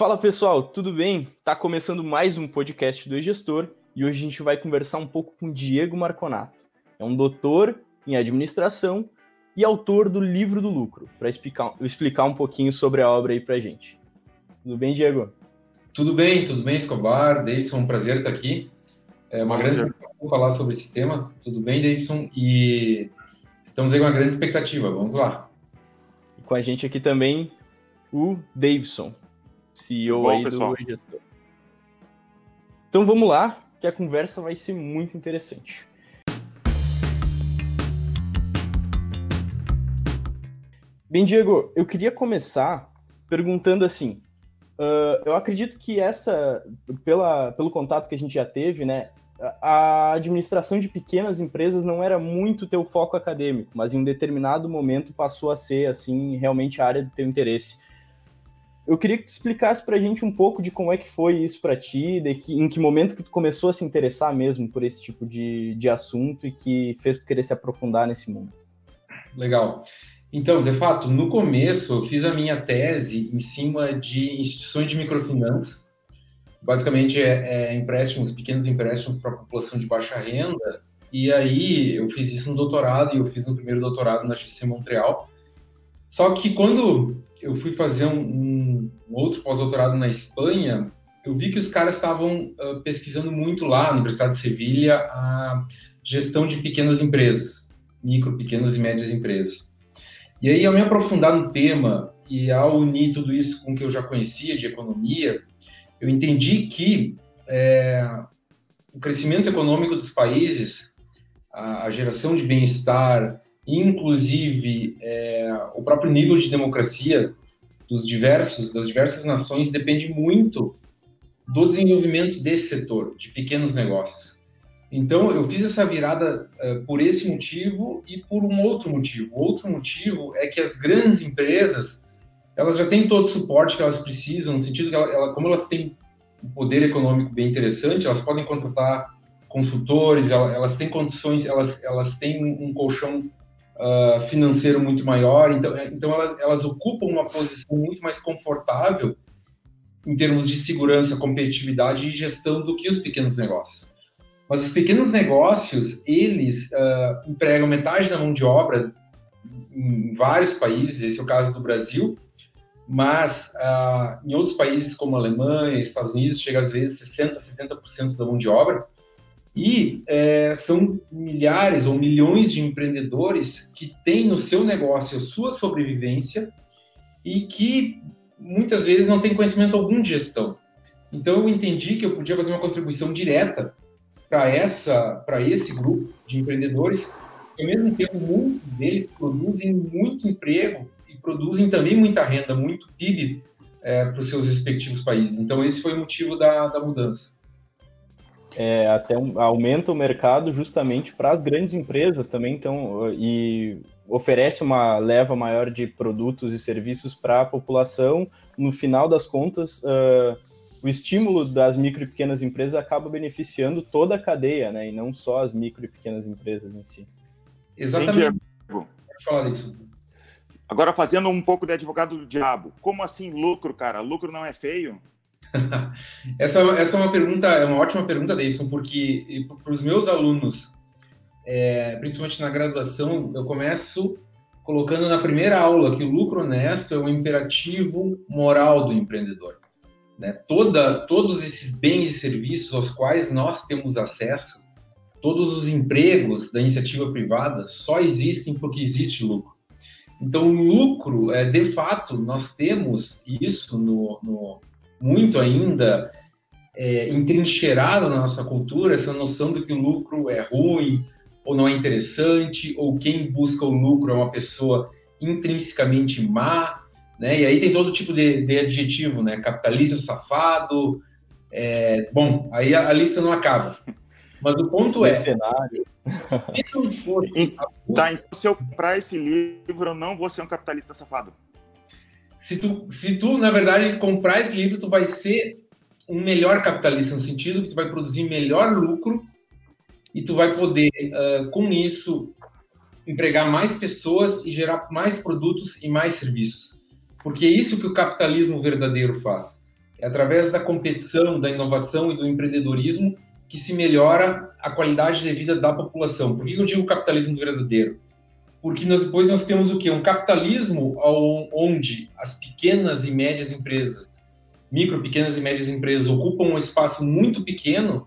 Fala pessoal, tudo bem? Tá começando mais um podcast do E-Gestor e hoje a gente vai conversar um pouco com Diego Marconato. É um doutor em administração e autor do Livro do Lucro, para explicar, explicar um pouquinho sobre a obra aí pra gente. Tudo bem, Diego? Tudo bem, tudo bem, Escobar, Davidson, um prazer estar aqui. É uma Bom, grande satisfação falar sobre esse tema. Tudo bem, Davidson? E estamos aí com uma grande expectativa, vamos lá. E com a gente aqui também o Davidson. CEO Bom, aí pessoal. do gestor. Então vamos lá, que a conversa vai ser muito interessante. Bem, Diego, eu queria começar perguntando assim. Uh, eu acredito que essa, pela, pelo contato que a gente já teve, né, a administração de pequenas empresas não era muito teu foco acadêmico, mas em um determinado momento passou a ser assim realmente a área do teu interesse. Eu queria que tu explicasse para a gente um pouco de como é que foi isso para ti, de que, em que momento que tu começou a se interessar mesmo por esse tipo de, de assunto e que fez tu querer se aprofundar nesse mundo. Legal. Então, de fato, no começo eu fiz a minha tese em cima de instituições de microfinança. Basicamente é, é empréstimos, pequenos empréstimos para a população de baixa renda. E aí eu fiz isso no doutorado e eu fiz no primeiro doutorado na HC Montreal. Só que quando eu fui fazer um, um outro pós-doutorado na Espanha, eu vi que os caras estavam uh, pesquisando muito lá na Universidade de Sevilha a gestão de pequenas empresas, micro, pequenas e médias empresas. E aí, ao me aprofundar no tema e ao unir tudo isso com o que eu já conhecia de economia, eu entendi que é, o crescimento econômico dos países, a, a geração de bem-estar, inclusive é, o próprio nível de democracia dos diversos das diversas nações depende muito do desenvolvimento desse setor de pequenos negócios. Então eu fiz essa virada uh, por esse motivo e por um outro motivo. O outro motivo é que as grandes empresas elas já têm todo o suporte que elas precisam, no sentido que ela, ela, como elas têm um poder econômico bem interessante, elas podem contratar consultores, elas, elas têm condições, elas, elas têm um colchão uh, financeiro muito maior, então, é, então elas, elas ocupam uma posição muito mais confortável em termos de segurança, competitividade e gestão do que os pequenos negócios. Mas os pequenos negócios, eles uh, empregam metade da mão de obra em vários países, esse é o caso do Brasil, mas uh, em outros países como Alemanha, Estados Unidos, chega às vezes 60%, 70% da mão de obra. E é, são milhares ou milhões de empreendedores que têm no seu negócio a sua sobrevivência e que muitas vezes não têm conhecimento algum de gestão. Então eu entendi que eu podia fazer uma contribuição direta para essa para esse grupo de empreendedores, ao mesmo tempo muitos deles produzem muito emprego produzem também muita renda, muito PIB é, para os seus respectivos países. Então esse foi o motivo da, da mudança é, até um, aumenta o mercado justamente para as grandes empresas também, então, e oferece uma leva maior de produtos e serviços para a população. No final das contas, uh, o estímulo das micro e pequenas empresas acaba beneficiando toda a cadeia, né, e não só as micro e pequenas empresas em si. Exatamente. Pode falar disso. Agora, fazendo um pouco de advogado do diabo, como assim lucro, cara? Lucro não é feio? essa, essa é uma pergunta, é uma ótima pergunta, Davidson, porque para os meus alunos, é, principalmente na graduação, eu começo colocando na primeira aula que o lucro honesto é o imperativo moral do empreendedor. Né? Toda, todos esses bens e serviços aos quais nós temos acesso, todos os empregos da iniciativa privada só existem porque existe lucro. Então, o lucro, é, de fato, nós temos isso no, no muito ainda é, entrincheirado na nossa cultura essa noção de que o lucro é ruim ou não é interessante, ou quem busca o lucro é uma pessoa intrinsecamente má, né? E aí tem todo tipo de, de adjetivo, né? Capitalista safado, é... bom, aí a, a, lista não acaba. Mas o ponto é, cenário. se não fosse... Tá, então se eu comprar esse livro, eu não vou ser um capitalista safado se tu, se tu, na verdade, comprar esse livro, tu vai ser um melhor capitalista, no sentido que tu vai produzir melhor lucro e tu vai poder, uh, com isso, empregar mais pessoas e gerar mais produtos e mais serviços. Porque é isso que o capitalismo verdadeiro faz. É através da competição, da inovação e do empreendedorismo que se melhora a qualidade de vida da população. Por que eu digo capitalismo verdadeiro? Porque nós, depois nós temos o quê? Um capitalismo onde as pequenas e médias empresas, micro, pequenas e médias empresas ocupam um espaço muito pequeno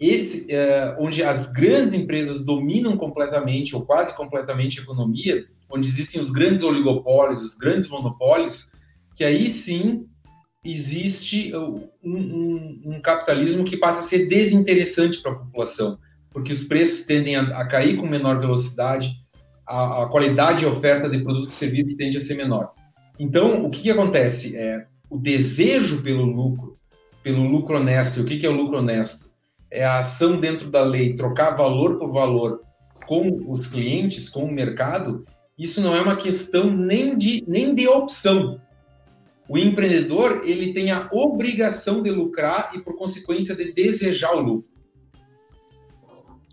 esse, é, onde as grandes empresas dominam completamente ou quase completamente a economia, onde existem os grandes oligopólios, os grandes monopólios, que aí sim existe um, um, um capitalismo que passa a ser desinteressante para a população, porque os preços tendem a, a cair com menor velocidade, a, a, qualidade e oferta de produtos e serviços tende a ser menor. Então, o que, que acontece? É, o desejo pelo lucro, pelo lucro honesto. O que, que é o lucro honesto? é a ação dentro da lei, trocar valor por valor com os clientes, com o mercado, isso não é uma questão nem de, nem de opção. O empreendedor ele tem a obrigação de lucrar e, por consequência, de desejar o lucro.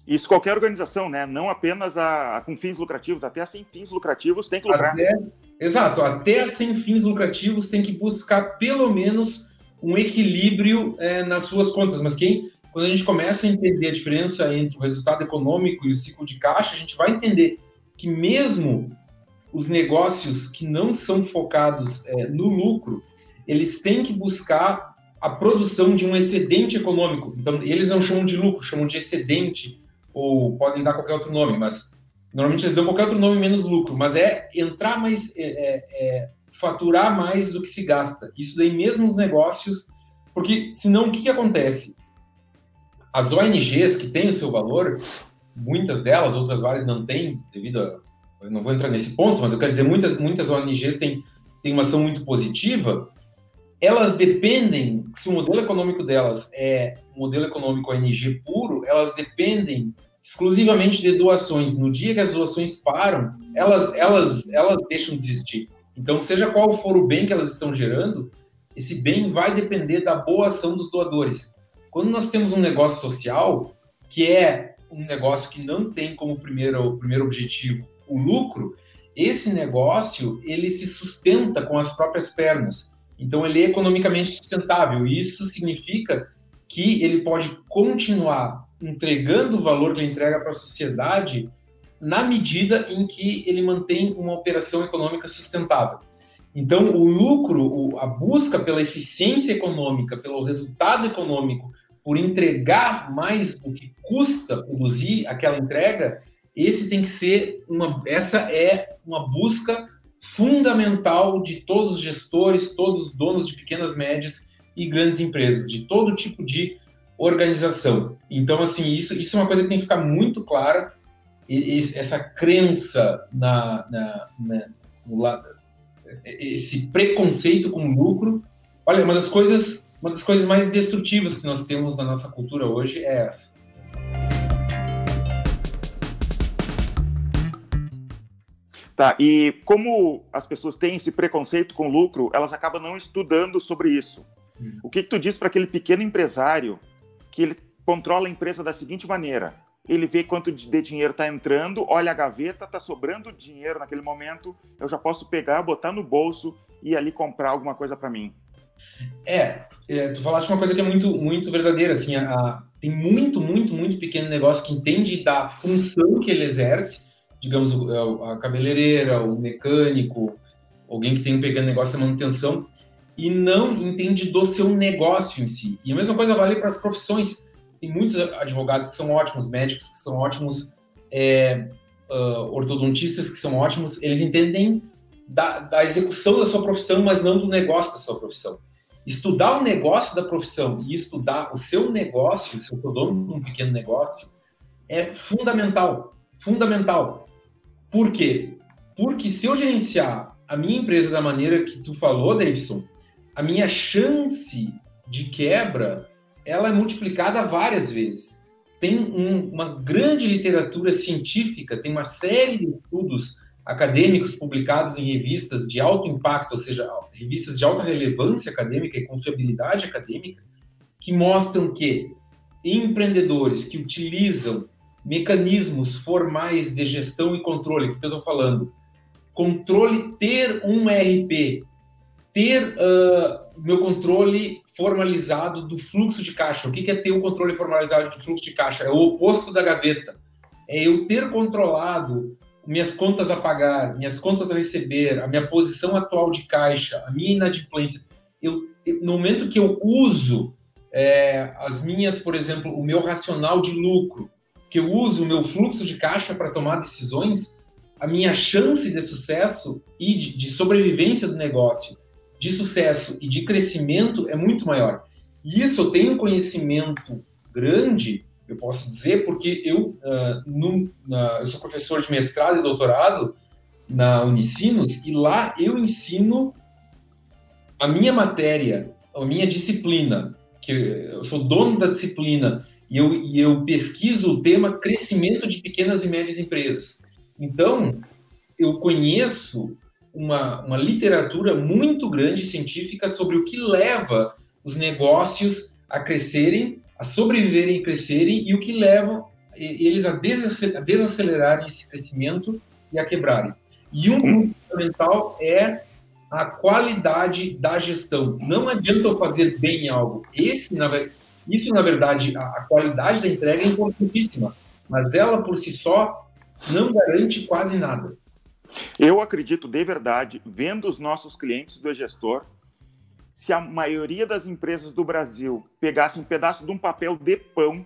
Isso qualquer organização, né? Não apenas a, a, com fins lucrativos, até sem fins lucrativos tem que lucrar. Até, exato, até sem fins lucrativos tem que buscar pelo menos um equilíbrio é, nas suas contas. Mas quem quando a gente começa a entender a diferença entre o resultado econômico e o ciclo de caixa, a gente vai entender que mesmo os negócios que não são focados é, no lucro, eles têm que buscar a produção de um excedente econômico. Então, eles não chamam de lucro, chamam de excedente, ou podem dar qualquer outro nome, mas normalmente eles dão qualquer outro nome menos lucro, mas é entrar mais, é, é, é faturar mais do que se gasta. Isso daí mesmo nos negócios, porque senão o que, que acontece? As ONGs que têm o seu valor, muitas delas, outras várias não têm, devido a. Eu não vou entrar nesse ponto, mas eu quero dizer, muitas, muitas ONGs têm, têm uma ação muito positiva. Elas dependem, se o modelo econômico delas é modelo econômico ONG puro, elas dependem exclusivamente de doações. No dia que as doações param, elas, elas, elas deixam de existir. Então, seja qual for o bem que elas estão gerando, esse bem vai depender da boa ação dos doadores. Quando nós temos um negócio social, que é um negócio que não tem como primeiro, primeiro objetivo o lucro, esse negócio ele se sustenta com as próprias pernas. Então ele é economicamente sustentável. E isso significa que ele pode continuar entregando o valor que ele entrega para a sociedade na medida em que ele mantém uma operação econômica sustentável. Então, o lucro, a busca pela eficiência econômica, pelo resultado econômico, por entregar mais do que custa produzir aquela entrega, esse tem que ser uma, essa é uma busca fundamental de todos os gestores, todos os donos de pequenas, médias e grandes empresas, de todo tipo de organização. Então, assim, isso, isso é uma coisa que tem que ficar muito clara, essa crença na, na, na esse preconceito com lucro. Olha, uma das coisas uma das coisas mais destrutivas que nós temos na nossa cultura hoje é essa. Tá, e como as pessoas têm esse preconceito com lucro, elas acabam não estudando sobre isso. Hum. O que, que tu diz para aquele pequeno empresário que ele controla a empresa da seguinte maneira? Ele vê quanto de dinheiro está entrando, olha a gaveta, está sobrando dinheiro naquele momento, eu já posso pegar, botar no bolso e ali comprar alguma coisa para mim. É, é, tu falaste uma coisa que é muito, muito verdadeira, assim, a, a, tem muito, muito, muito pequeno negócio que entende da função que ele exerce, digamos, é, a cabeleireira, o mecânico, alguém que tem um pequeno negócio de manutenção, e não entende do seu negócio em si. E a mesma coisa vale para as profissões. Tem muitos advogados que são ótimos, médicos que são ótimos, é, uh, ortodontistas que são ótimos, eles entendem da, da execução da sua profissão, mas não do negócio da sua profissão. Estudar o negócio da profissão e estudar o seu negócio, se eu sou dono de um pequeno negócio, é fundamental. Fundamental. Por quê? Porque se eu gerenciar a minha empresa da maneira que tu falou, Davidson, a minha chance de quebra ela é multiplicada várias vezes. Tem um, uma grande literatura científica, tem uma série de estudos acadêmicos publicados em revistas de alto impacto, ou seja, revistas de alta relevância acadêmica e confiabilidade acadêmica, que mostram que empreendedores que utilizam mecanismos formais de gestão e controle, que eu estou falando, controle, ter um RP, ter uh, meu controle formalizado do fluxo de caixa. O que é ter um controle formalizado do fluxo de caixa? É o oposto da gaveta. É eu ter controlado minhas contas a pagar, minhas contas a receber, a minha posição atual de caixa, a minha inadimplência. Eu, no momento que eu uso é, as minhas, por exemplo, o meu racional de lucro, que eu uso o meu fluxo de caixa para tomar decisões, a minha chance de sucesso e de, de sobrevivência do negócio, de sucesso e de crescimento é muito maior. E isso eu tenho conhecimento grande, eu posso dizer, porque eu, uh, na, eu sou professor de mestrado e doutorado na Unicinos, e lá eu ensino a minha matéria, a minha disciplina, que eu sou dono da disciplina, e eu, e eu pesquiso o tema crescimento de pequenas e médias empresas. Então, eu conheço uma, uma literatura muito grande científica sobre o que leva os negócios a crescerem, a sobreviverem e crescerem, e o que leva eles a desacelerarem esse crescimento e a quebrarem. E um ponto fundamental é a qualidade da gestão. Não adianta eu fazer bem algo. Esse, na, isso, na verdade, a, a qualidade da entrega é importantíssima, mas ela por si só não garante quase nada. Eu acredito de verdade, vendo os nossos clientes do gestor, se a maioria das empresas do Brasil pegasse um pedaço de um papel de pão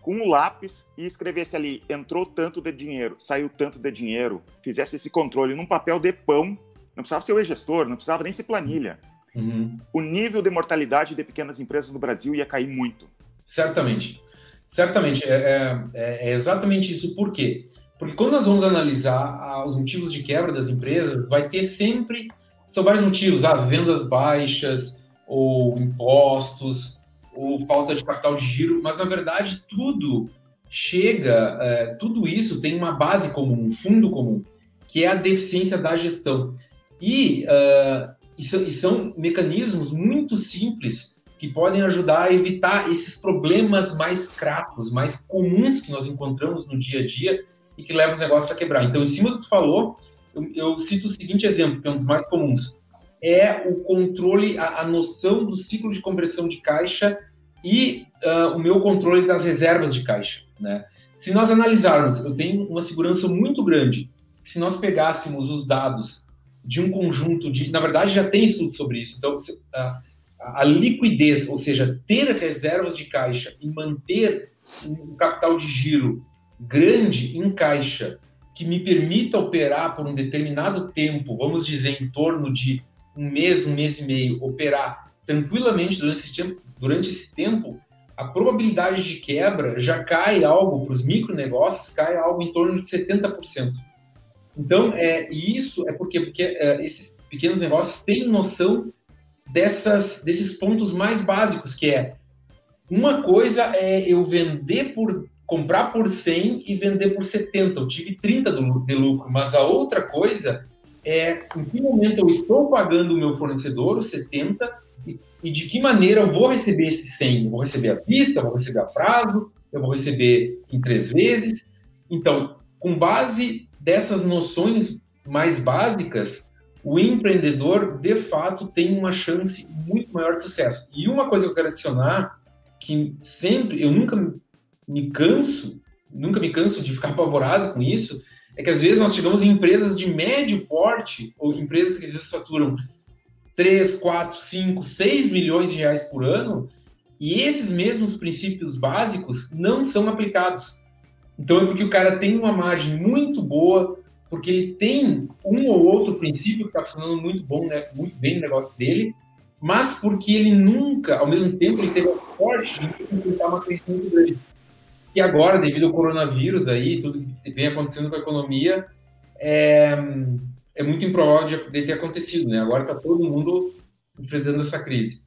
com um lápis e escrevesse ali, entrou tanto de dinheiro, saiu tanto de dinheiro, fizesse esse controle num papel de pão, não precisava ser o gestor, não precisava nem ser planilha. Uhum. O nível de mortalidade de pequenas empresas no Brasil ia cair muito. Certamente. Certamente. É, é, é exatamente isso. Por quê? Porque quando nós vamos analisar os motivos de quebra das empresas, vai ter sempre. São vários motivos, ah, vendas baixas, ou impostos, ou falta de capital de giro, mas na verdade tudo chega, é, tudo isso tem uma base comum, um fundo comum, que é a deficiência da gestão. E, uh, e, são, e são mecanismos muito simples que podem ajudar a evitar esses problemas mais cratos, mais comuns que nós encontramos no dia a dia e que leva os negócios a quebrar. Então, em cima do que tu falou, eu, eu cito o seguinte exemplo, que é um dos mais comuns. É o controle, a, a noção do ciclo de compressão de caixa e uh, o meu controle das reservas de caixa. Né? Se nós analisarmos, eu tenho uma segurança muito grande. Se nós pegássemos os dados de um conjunto de. Na verdade, já tem estudo sobre isso. Então, a, a liquidez, ou seja, ter reservas de caixa e manter um capital de giro grande em caixa que me permita operar por um determinado tempo, vamos dizer, em torno de um mês, um mês e meio, operar tranquilamente durante esse tempo, durante esse tempo a probabilidade de quebra já cai algo para os micronegócios, cai algo em torno de 70%. Então, é, isso é porque, porque é, esses pequenos negócios têm noção dessas, desses pontos mais básicos, que é uma coisa é eu vender por comprar por 100 e vender por 70. Eu tive 30 de lucro, mas a outra coisa é em que momento eu estou pagando o meu fornecedor os 70 e, e de que maneira eu vou receber esse 100. Eu vou receber à vista, vou receber a prazo, eu vou receber em três vezes. Então, com base dessas noções mais básicas, o empreendedor, de fato, tem uma chance muito maior de sucesso. E uma coisa que eu quero adicionar, que sempre, eu nunca me canso, nunca me canso de ficar apavorado com isso, é que às vezes nós chegamos em empresas de médio porte, ou empresas que às vezes faturam 3, 4, 5, 6 milhões de reais por ano, e esses mesmos princípios básicos não são aplicados. Então é porque o cara tem uma margem muito boa, porque ele tem um ou outro princípio que está funcionando muito bom, né, muito bem no negócio dele, mas porque ele nunca, ao mesmo tempo, ele teve a sorte de enfrentar uma crise muito grande. E agora, devido ao coronavírus aí, tudo que vem acontecendo com a economia, é, é muito improvável de, de ter acontecido, né? Agora está todo mundo enfrentando essa crise.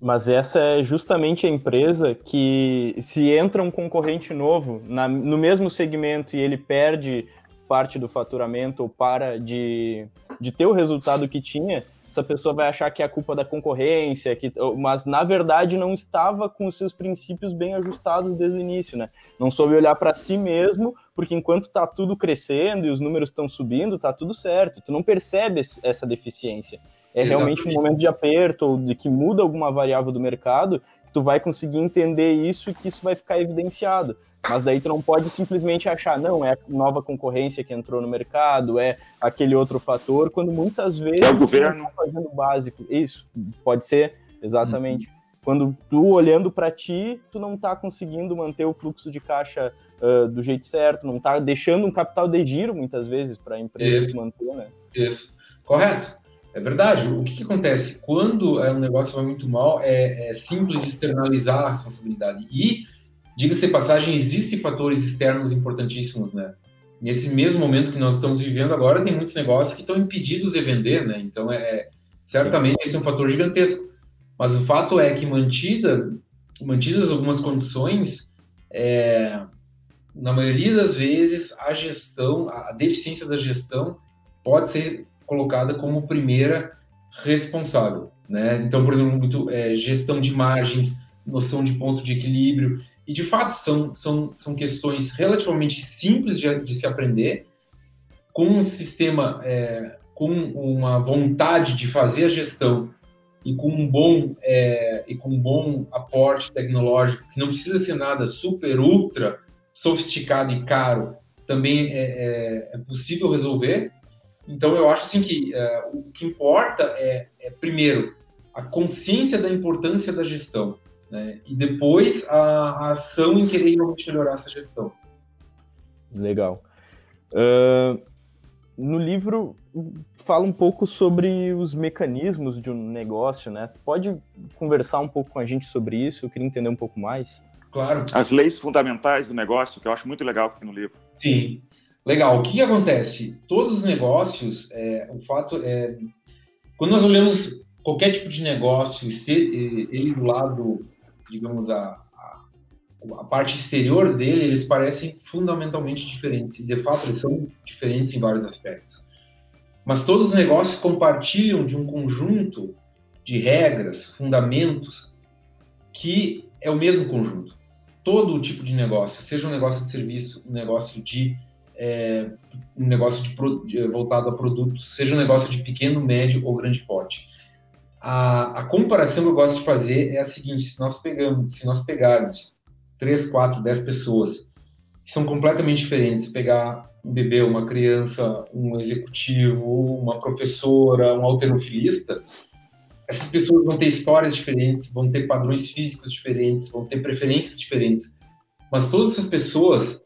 Mas essa é justamente a empresa que, se entra um concorrente novo na, no mesmo segmento e ele perde parte do faturamento ou para de, de ter o resultado que tinha, essa pessoa vai achar que é a culpa da concorrência, que, mas na verdade não estava com os seus princípios bem ajustados desde o início, né? Não soube olhar para si mesmo, porque enquanto está tudo crescendo e os números estão subindo, tá tudo certo. Tu não percebe essa deficiência. É Exatamente. realmente um momento de aperto ou de que muda alguma variável do mercado, que tu vai conseguir entender isso e que isso vai ficar evidenciado. Mas daí tu não pode simplesmente achar, não, é a nova concorrência que entrou no mercado, é aquele outro fator, quando muitas vezes é o governo tá fazendo o básico. Isso, pode ser, exatamente. Uhum. Quando tu olhando para ti, tu não tá conseguindo manter o fluxo de caixa uh, do jeito certo, não tá deixando um capital de giro muitas vezes para a empresa se manter, né? Isso, correto. É verdade. O que, que acontece? Quando é, um negócio vai muito mal, é, é simples externalizar a responsabilidade. E Diga-se passagem, existem fatores externos importantíssimos, né? Nesse mesmo momento que nós estamos vivendo agora, tem muitos negócios que estão impedidos de vender, né? Então, é, é certamente esse é um fator gigantesco. Mas o fato é que mantida, mantidas algumas condições, é, na maioria das vezes a gestão, a deficiência da gestão pode ser colocada como primeira responsável, né? Então, por exemplo, muito, é, gestão de margens, noção de ponto de equilíbrio. E, de fato, são, são, são questões relativamente simples de, de se aprender, com um sistema, é, com uma vontade de fazer a gestão e com um bom, é, e com um bom aporte tecnológico, que não precisa ser nada super, ultra sofisticado e caro, também é, é, é possível resolver. Então, eu acho assim que é, o que importa é, é, primeiro, a consciência da importância da gestão né? E depois a, a, ação em querer realmente melhorar essa gestão. Legal. Uh, no livro fala um pouco sobre os mecanismos de um negócio, né? Pode conversar um pouco com a gente sobre isso? Eu queria entender um pouco mais. Claro. As leis fundamentais do negócio, que eu acho muito legal aqui no livro. Sim. Legal. O que acontece? Todos os negócios, é, o fato é, quando nós olhamos qualquer tipo de negócio, ele do lado digamos, a, a, a, parte exterior dele, eles parecem fundamentalmente diferentes. E, de fato, eles são diferentes em vários aspectos. Mas todos os negócios compartilham de um conjunto de regras, fundamentos, que é o mesmo conjunto. Todo tipo de negócio, seja um negócio de serviço, um negócio de é, um negócio de, voltado a produtos, seja um negócio de pequeno, médio ou grande porte. A, a comparação que eu gosto de fazer é a seguinte: se nós pegamos, se nós pegarmos três, quatro, dez pessoas que são completamente diferentes, pegar um bebê, uma criança, um executivo, uma professora, um alterofilista, essas pessoas vão ter histórias diferentes, vão ter padrões físicos diferentes, vão ter preferências diferentes, mas todas essas pessoas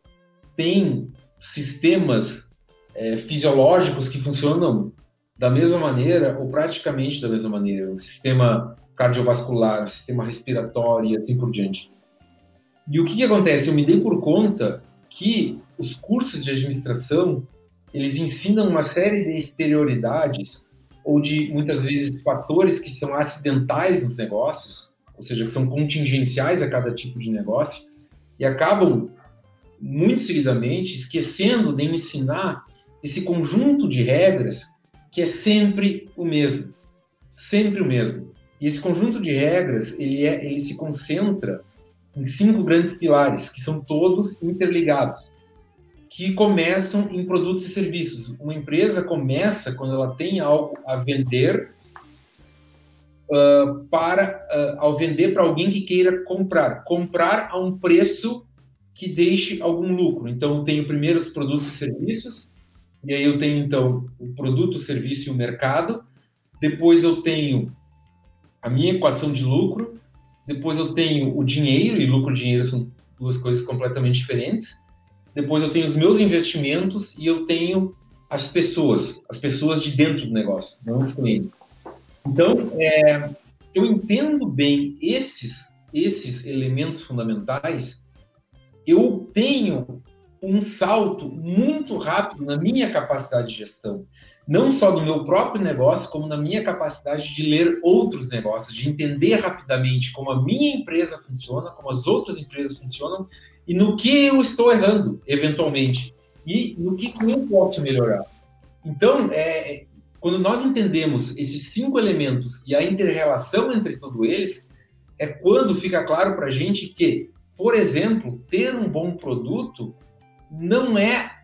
têm sistemas é, fisiológicos que funcionam da mesma maneira, ou praticamente da mesma maneira, o sistema cardiovascular, o sistema respiratório e assim por diante. E o que, que acontece? Eu me dei por conta que os cursos de administração eles ensinam uma série de exterioridades ou de muitas vezes fatores que são acidentais nos negócios, ou seja, que são contingenciais a cada tipo de negócio, e acabam muito seguidamente esquecendo de ensinar esse conjunto de regras que é sempre o mesmo, sempre o mesmo. E esse conjunto de regras, ele, é, ele se concentra em cinco grandes pilares, que são todos interligados, que começam em produtos e serviços. Uma empresa começa quando ela tem algo a vender uh, para uh, ao vender para alguém que queira comprar, comprar a um preço que deixe algum lucro. Então, tem primeiro os produtos e serviços, e aí eu tenho, então, o produto, o serviço e o mercado. Depois eu tenho a minha equação de lucro. Depois eu tenho o dinheiro, e lucro e dinheiro são duas coisas completamente diferentes. Depois eu tenho os meus investimentos e eu tenho as pessoas, as pessoas de dentro do negócio, não os clientes. Então, é, eu entendo bem esses, esses elementos fundamentais, eu tenho um salto muito rápido na minha capacidade de gestão, não só no meu próprio negócio, como na minha capacidade de ler outros negócios, de entender rapidamente como a minha empresa funciona, como as outras empresas funcionam e no que eu estou errando, eventualmente, e no que eu posso melhorar. Então, é, quando nós entendemos esses cinco elementos e a interrelação entre todos eles, é quando fica claro para a gente que, por exemplo, ter um bom produto não é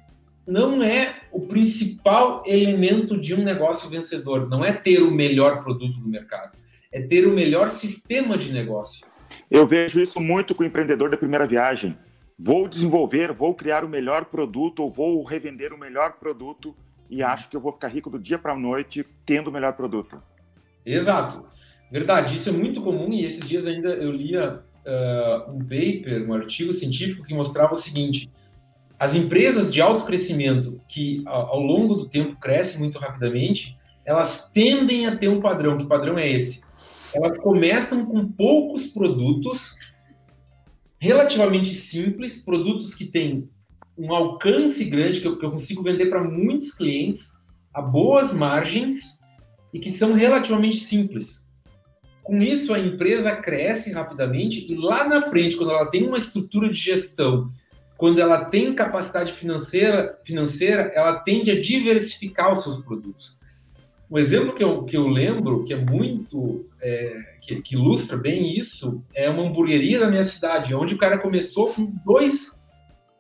não é o principal elemento de um negócio vencedor. Não é ter o melhor produto do mercado, é ter o melhor sistema de negócio. Eu vejo isso muito com o empreendedor da primeira viagem. Vou desenvolver, vou criar o melhor produto ou vou revender o melhor produto e acho que eu vou ficar rico do dia para a noite tendo o melhor produto. Exato. Verdade, isso é muito comum e esses dias ainda eu lia uh, um paper, um artigo científico que mostrava o seguinte: as empresas de alto crescimento que ao longo do tempo crescem muito rapidamente, elas tendem a ter um padrão. Que padrão é esse? Elas começam com poucos produtos relativamente simples, produtos que têm um alcance grande, que eu, que eu consigo vender para muitos clientes, a boas margens e que são relativamente simples. Com isso, a empresa cresce rapidamente e lá na frente, quando ela tem uma estrutura de gestão quando ela tem capacidade financeira, financeira, ela tende a diversificar os seus produtos. Um exemplo que eu, que eu lembro, que é muito, é, que, que, ilustra bem isso, é uma hamburgueria da minha cidade, onde o cara começou com dois,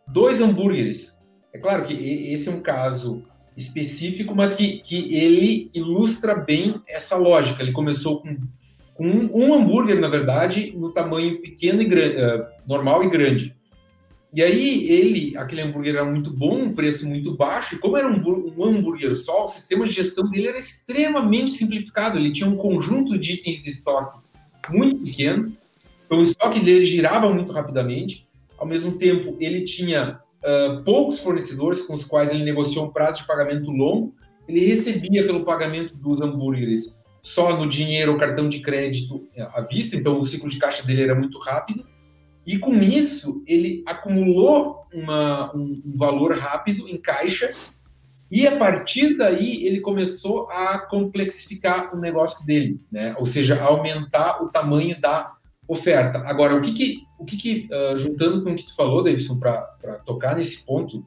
dois hambúrgueres. É claro que esse é um caso específico, mas que, que ele ilustra bem essa lógica. Ele começou com, com um, um hambúrguer, na verdade, no tamanho pequeno e grande, uh, normal e grande. E aí ele, aquele hambúrguer era muito bom, um preço muito baixo, e como era um, um hambúrguer só, o sistema de gestão dele era extremamente simplificado. Ele tinha um conjunto de itens de estoque muito pequeno, então o estoque dele girava muito rapidamente. Ao mesmo tempo, ele tinha uh, poucos fornecedores com os quais ele negociou um prazo de pagamento longo. Ele recebia pelo pagamento dos hambúrgueres só no dinheiro ou cartão de crédito à vista, então o ciclo de caixa dele era muito rápido. E com isso, ele acumulou uma, um, um valor rápido em caixa e a partir daí ele começou a complexificar o negócio dele, né? Ou seja, aumentar o tamanho da oferta. Agora, o que que, o que, que uh, juntando com o que tu falou, Davidson, para tocar nesse ponto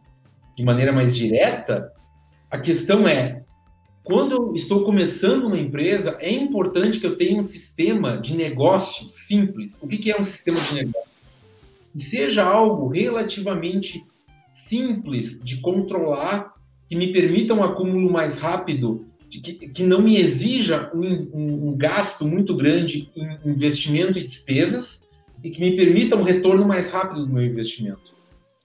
de maneira mais direta, a questão é quando eu estou começando uma empresa, é importante que eu tenha um sistema de negócio simples. O que, é um sistema de negócio? que seja algo relativamente simples de controlar, que me permita um acúmulo mais rápido, que, que não me exija um, um, um gasto muito grande em investimento e despesas, e que me permita um retorno mais rápido do meu investimento.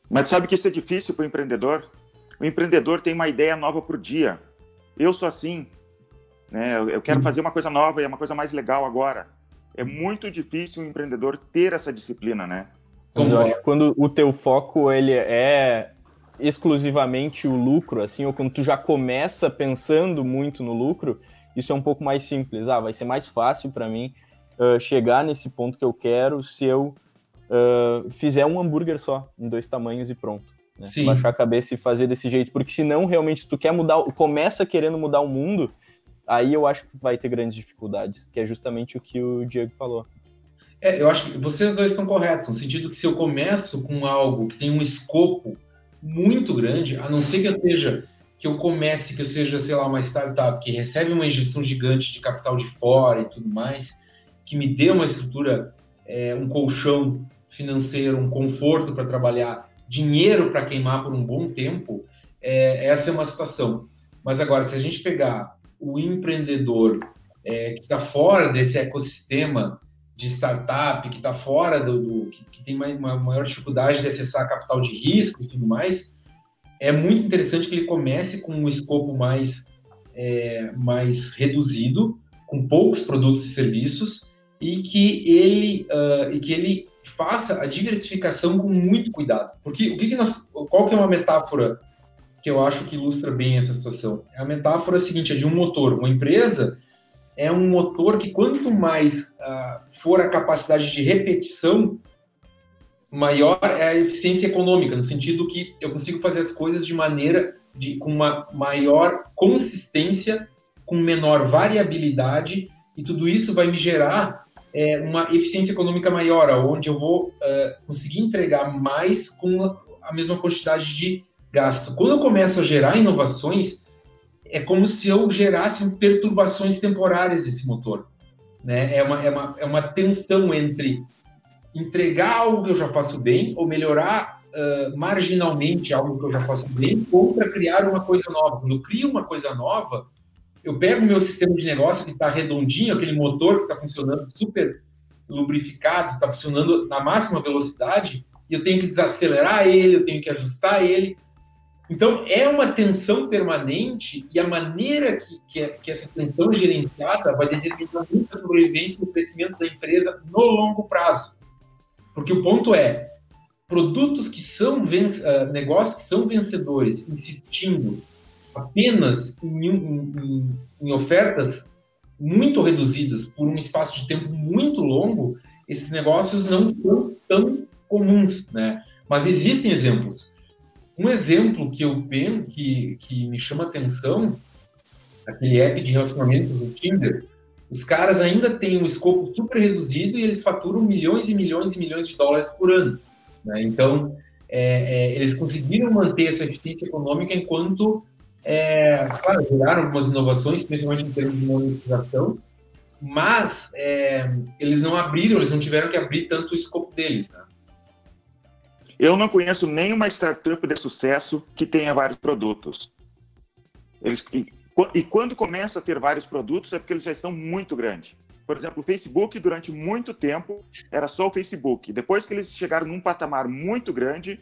Mas sabe que isso é difícil para o empreendedor? O empreendedor tem uma ideia nova por dia. Eu sou assim. Né? Eu quero hum. fazer uma coisa nova e é uma coisa mais legal agora. É muito difícil o empreendedor ter essa disciplina, né? Mas eu acho que quando o teu foco ele é exclusivamente o lucro, assim, ou quando tu já começa pensando muito no lucro, isso é um pouco mais simples. Ah, vai ser mais fácil para mim uh, chegar nesse ponto que eu quero se eu uh, fizer um hambúrguer só, em dois tamanhos e pronto. Né? Baixar a cabeça e fazer desse jeito. Porque senão, realmente, se tu quer mudar, começa querendo mudar o mundo, aí eu acho que vai ter grandes dificuldades, que é justamente o que o Diego falou. É, eu acho que vocês dois estão corretos, no sentido que se eu começo com algo que tem um escopo muito grande, a não ser que eu seja que eu comece, que eu seja, sei lá, uma startup que recebe uma injeção gigante de capital de fora e tudo mais, que me dê uma estrutura, é, um colchão financeiro, um conforto para trabalhar, dinheiro para queimar por um bom tempo, é, essa é uma situação. Mas agora, se a gente pegar o empreendedor é, que está fora desse ecossistema de startup que está fora do, do que, que, tem uma maior dificuldade de acessar capital de risco e tudo mais, é muito interessante que ele comece com um escopo mais, é, mais reduzido, com poucos produtos e serviços, e que ele, uh, e que ele faça a diversificação com muito cuidado. Porque o que, que nós, qual que é uma metáfora que eu acho que ilustra bem essa situação? É a metáfora seguinte, é de um motor. Uma empresa é um motor que quanto mais uh, for a capacidade de repetição, maior é a eficiência econômica, no sentido que eu consigo fazer as coisas de maneira de com uma maior consistência, com menor variabilidade, e tudo isso vai me gerar é, uma eficiência econômica maior, onde eu vou uh, conseguir entregar mais com a mesma quantidade de gasto. Quando eu começo a gerar inovações, é como se eu gerasse perturbações temporárias desse motor. Né? É, uma, é, uma, é uma tensão entre entregar algo que eu já faço bem ou melhorar uh, marginalmente algo que eu já faço bem ou para criar uma coisa nova. Quando eu crio uma coisa nova, eu pego o meu sistema de negócio que está redondinho, aquele motor que está funcionando super lubrificado, está funcionando na máxima velocidade, e eu tenho que desacelerar ele, eu tenho que ajustar ele. Então, é uma tensão permanente e a maneira que, que, que essa tensão é gerenciada vai determinar muito a sobrevivência e o crescimento da empresa no longo prazo. Porque o ponto é, produtos que são, uh, negócios que são vencedores, insistindo apenas em, em, em ofertas muito reduzidas por um espaço de tempo muito longo, esses negócios não são tão comuns, né? Mas existem exemplos. Um exemplo que eu penso que, que me chama atenção, aquele app de relacionamento do Tinder, os caras ainda têm um escopo super reduzido e eles faturam milhões e milhões e milhões de dólares por ano. Né? Então, é, é, eles conseguiram manter essa eficiência econômica enquanto, é, claro, geraram algumas inovações, principalmente em termos de monetização, mas é, eles não abriram, eles não tiveram que abrir tanto o escopo deles. Né? Eu não conheço nenhuma startup de sucesso que tenha vários produtos. Eles, e, e quando começa a ter vários produtos é porque eles já estão muito grandes. Por exemplo, o Facebook, durante muito tempo, era só o Facebook. Depois que eles chegaram num patamar muito grande,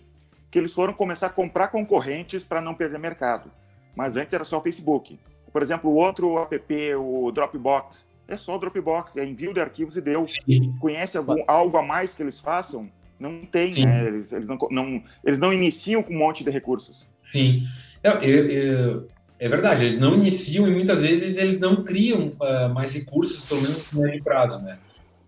que eles foram começar a comprar concorrentes para não perder mercado. Mas antes era só o Facebook. Por exemplo, o outro app, o Dropbox, é só o Dropbox, é envio de arquivos e deu. Sim. Conhece algum, algo a mais que eles façam? Não tem, né? Eles, eles, não, não, eles não iniciam com um monte de recursos. Sim. Eu, eu, eu, é verdade, eles não iniciam e muitas vezes eles não criam uh, mais recursos, pelo menos no médio prazo, né?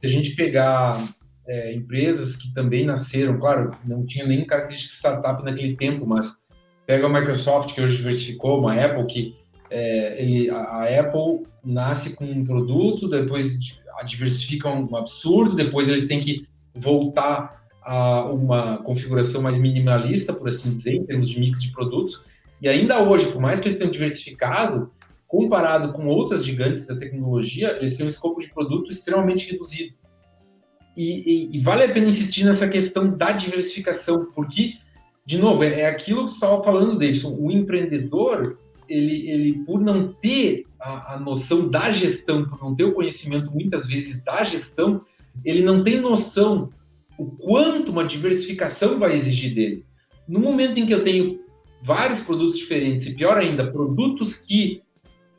Se a gente pegar é, empresas que também nasceram, claro, não tinha nem característica de startup naquele tempo, mas pega a Microsoft, que hoje diversificou, uma Apple, que é, ele, a, Apple nasce com um produto, depois diversifica um absurdo, depois eles têm que voltar a uma configuração mais minimalista, por assim dizer, em termos de mix de produtos. E ainda hoje, por mais que eles tenham diversificado, comparado com outras gigantes da tecnologia, eles têm um escopo de produto extremamente reduzido. E, e, e vale a pena insistir nessa questão da diversificação, porque, de novo, é, é aquilo que estava falando, Davidson, o empreendedor, ele, ele por não ter a, a noção da gestão, por não ter o conhecimento, muitas vezes, da gestão, ele não tem noção o quanto uma diversificação vai exigir dele. No momento em que eu tenho vários produtos diferentes, e pior ainda, produtos que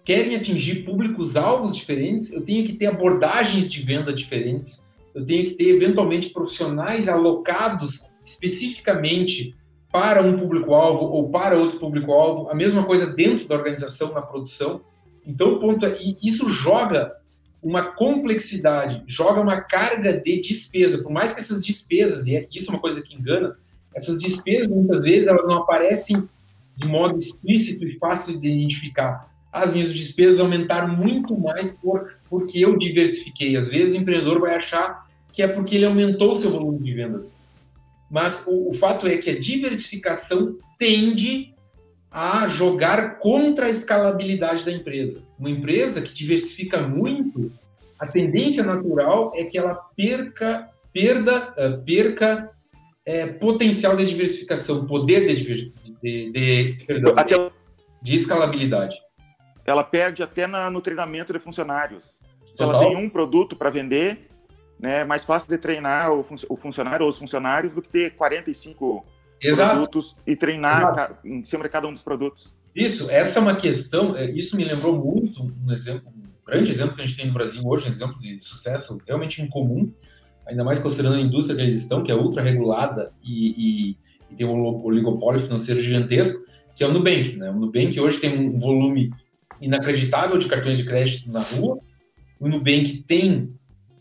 querem atingir públicos-alvos diferentes, eu tenho que ter abordagens de venda diferentes, eu tenho que ter, eventualmente, profissionais alocados especificamente para um público-alvo ou para outro público-alvo, a mesma coisa dentro da organização, na produção. Então, o ponto é, isso joga uma complexidade, joga uma carga de despesa, por mais que essas despesas, e é, isso é uma coisa que engana, essas despesas muitas vezes elas não aparecem de modo explícito e fácil de identificar. As minhas despesas aumentaram muito mais por, porque eu diversifiquei. Às vezes o empreendedor vai achar que é porque ele aumentou o seu volume de vendas. Mas o, o fato é que a diversificação tende a jogar contra a escalabilidade da empresa. Uma empresa que diversifica muito, a tendência natural é que ela perca, perda, uh, perca é, potencial de diversificação, poder de, de, de, perdão, de escalabilidade. Ela perde até na, no treinamento de funcionários. Se Total. ela tem um produto para vender, né, é mais fácil de treinar o, fun o funcionário ou os funcionários do que ter 45 Exato. produtos e treinar Exato. em cima de cada um dos produtos. Isso, essa é uma questão, é, isso me lembrou muito um exemplo, um grande exemplo que a gente tem no Brasil hoje, um exemplo de sucesso realmente incomum, ainda mais considerando a indústria que eles estão, que é ultra regulada e, e, e tem um oligopólio financeiro gigantesco, que é o Nubank. Né? O Nubank hoje tem um volume inacreditável de cartões de crédito na rua. O Nubank tem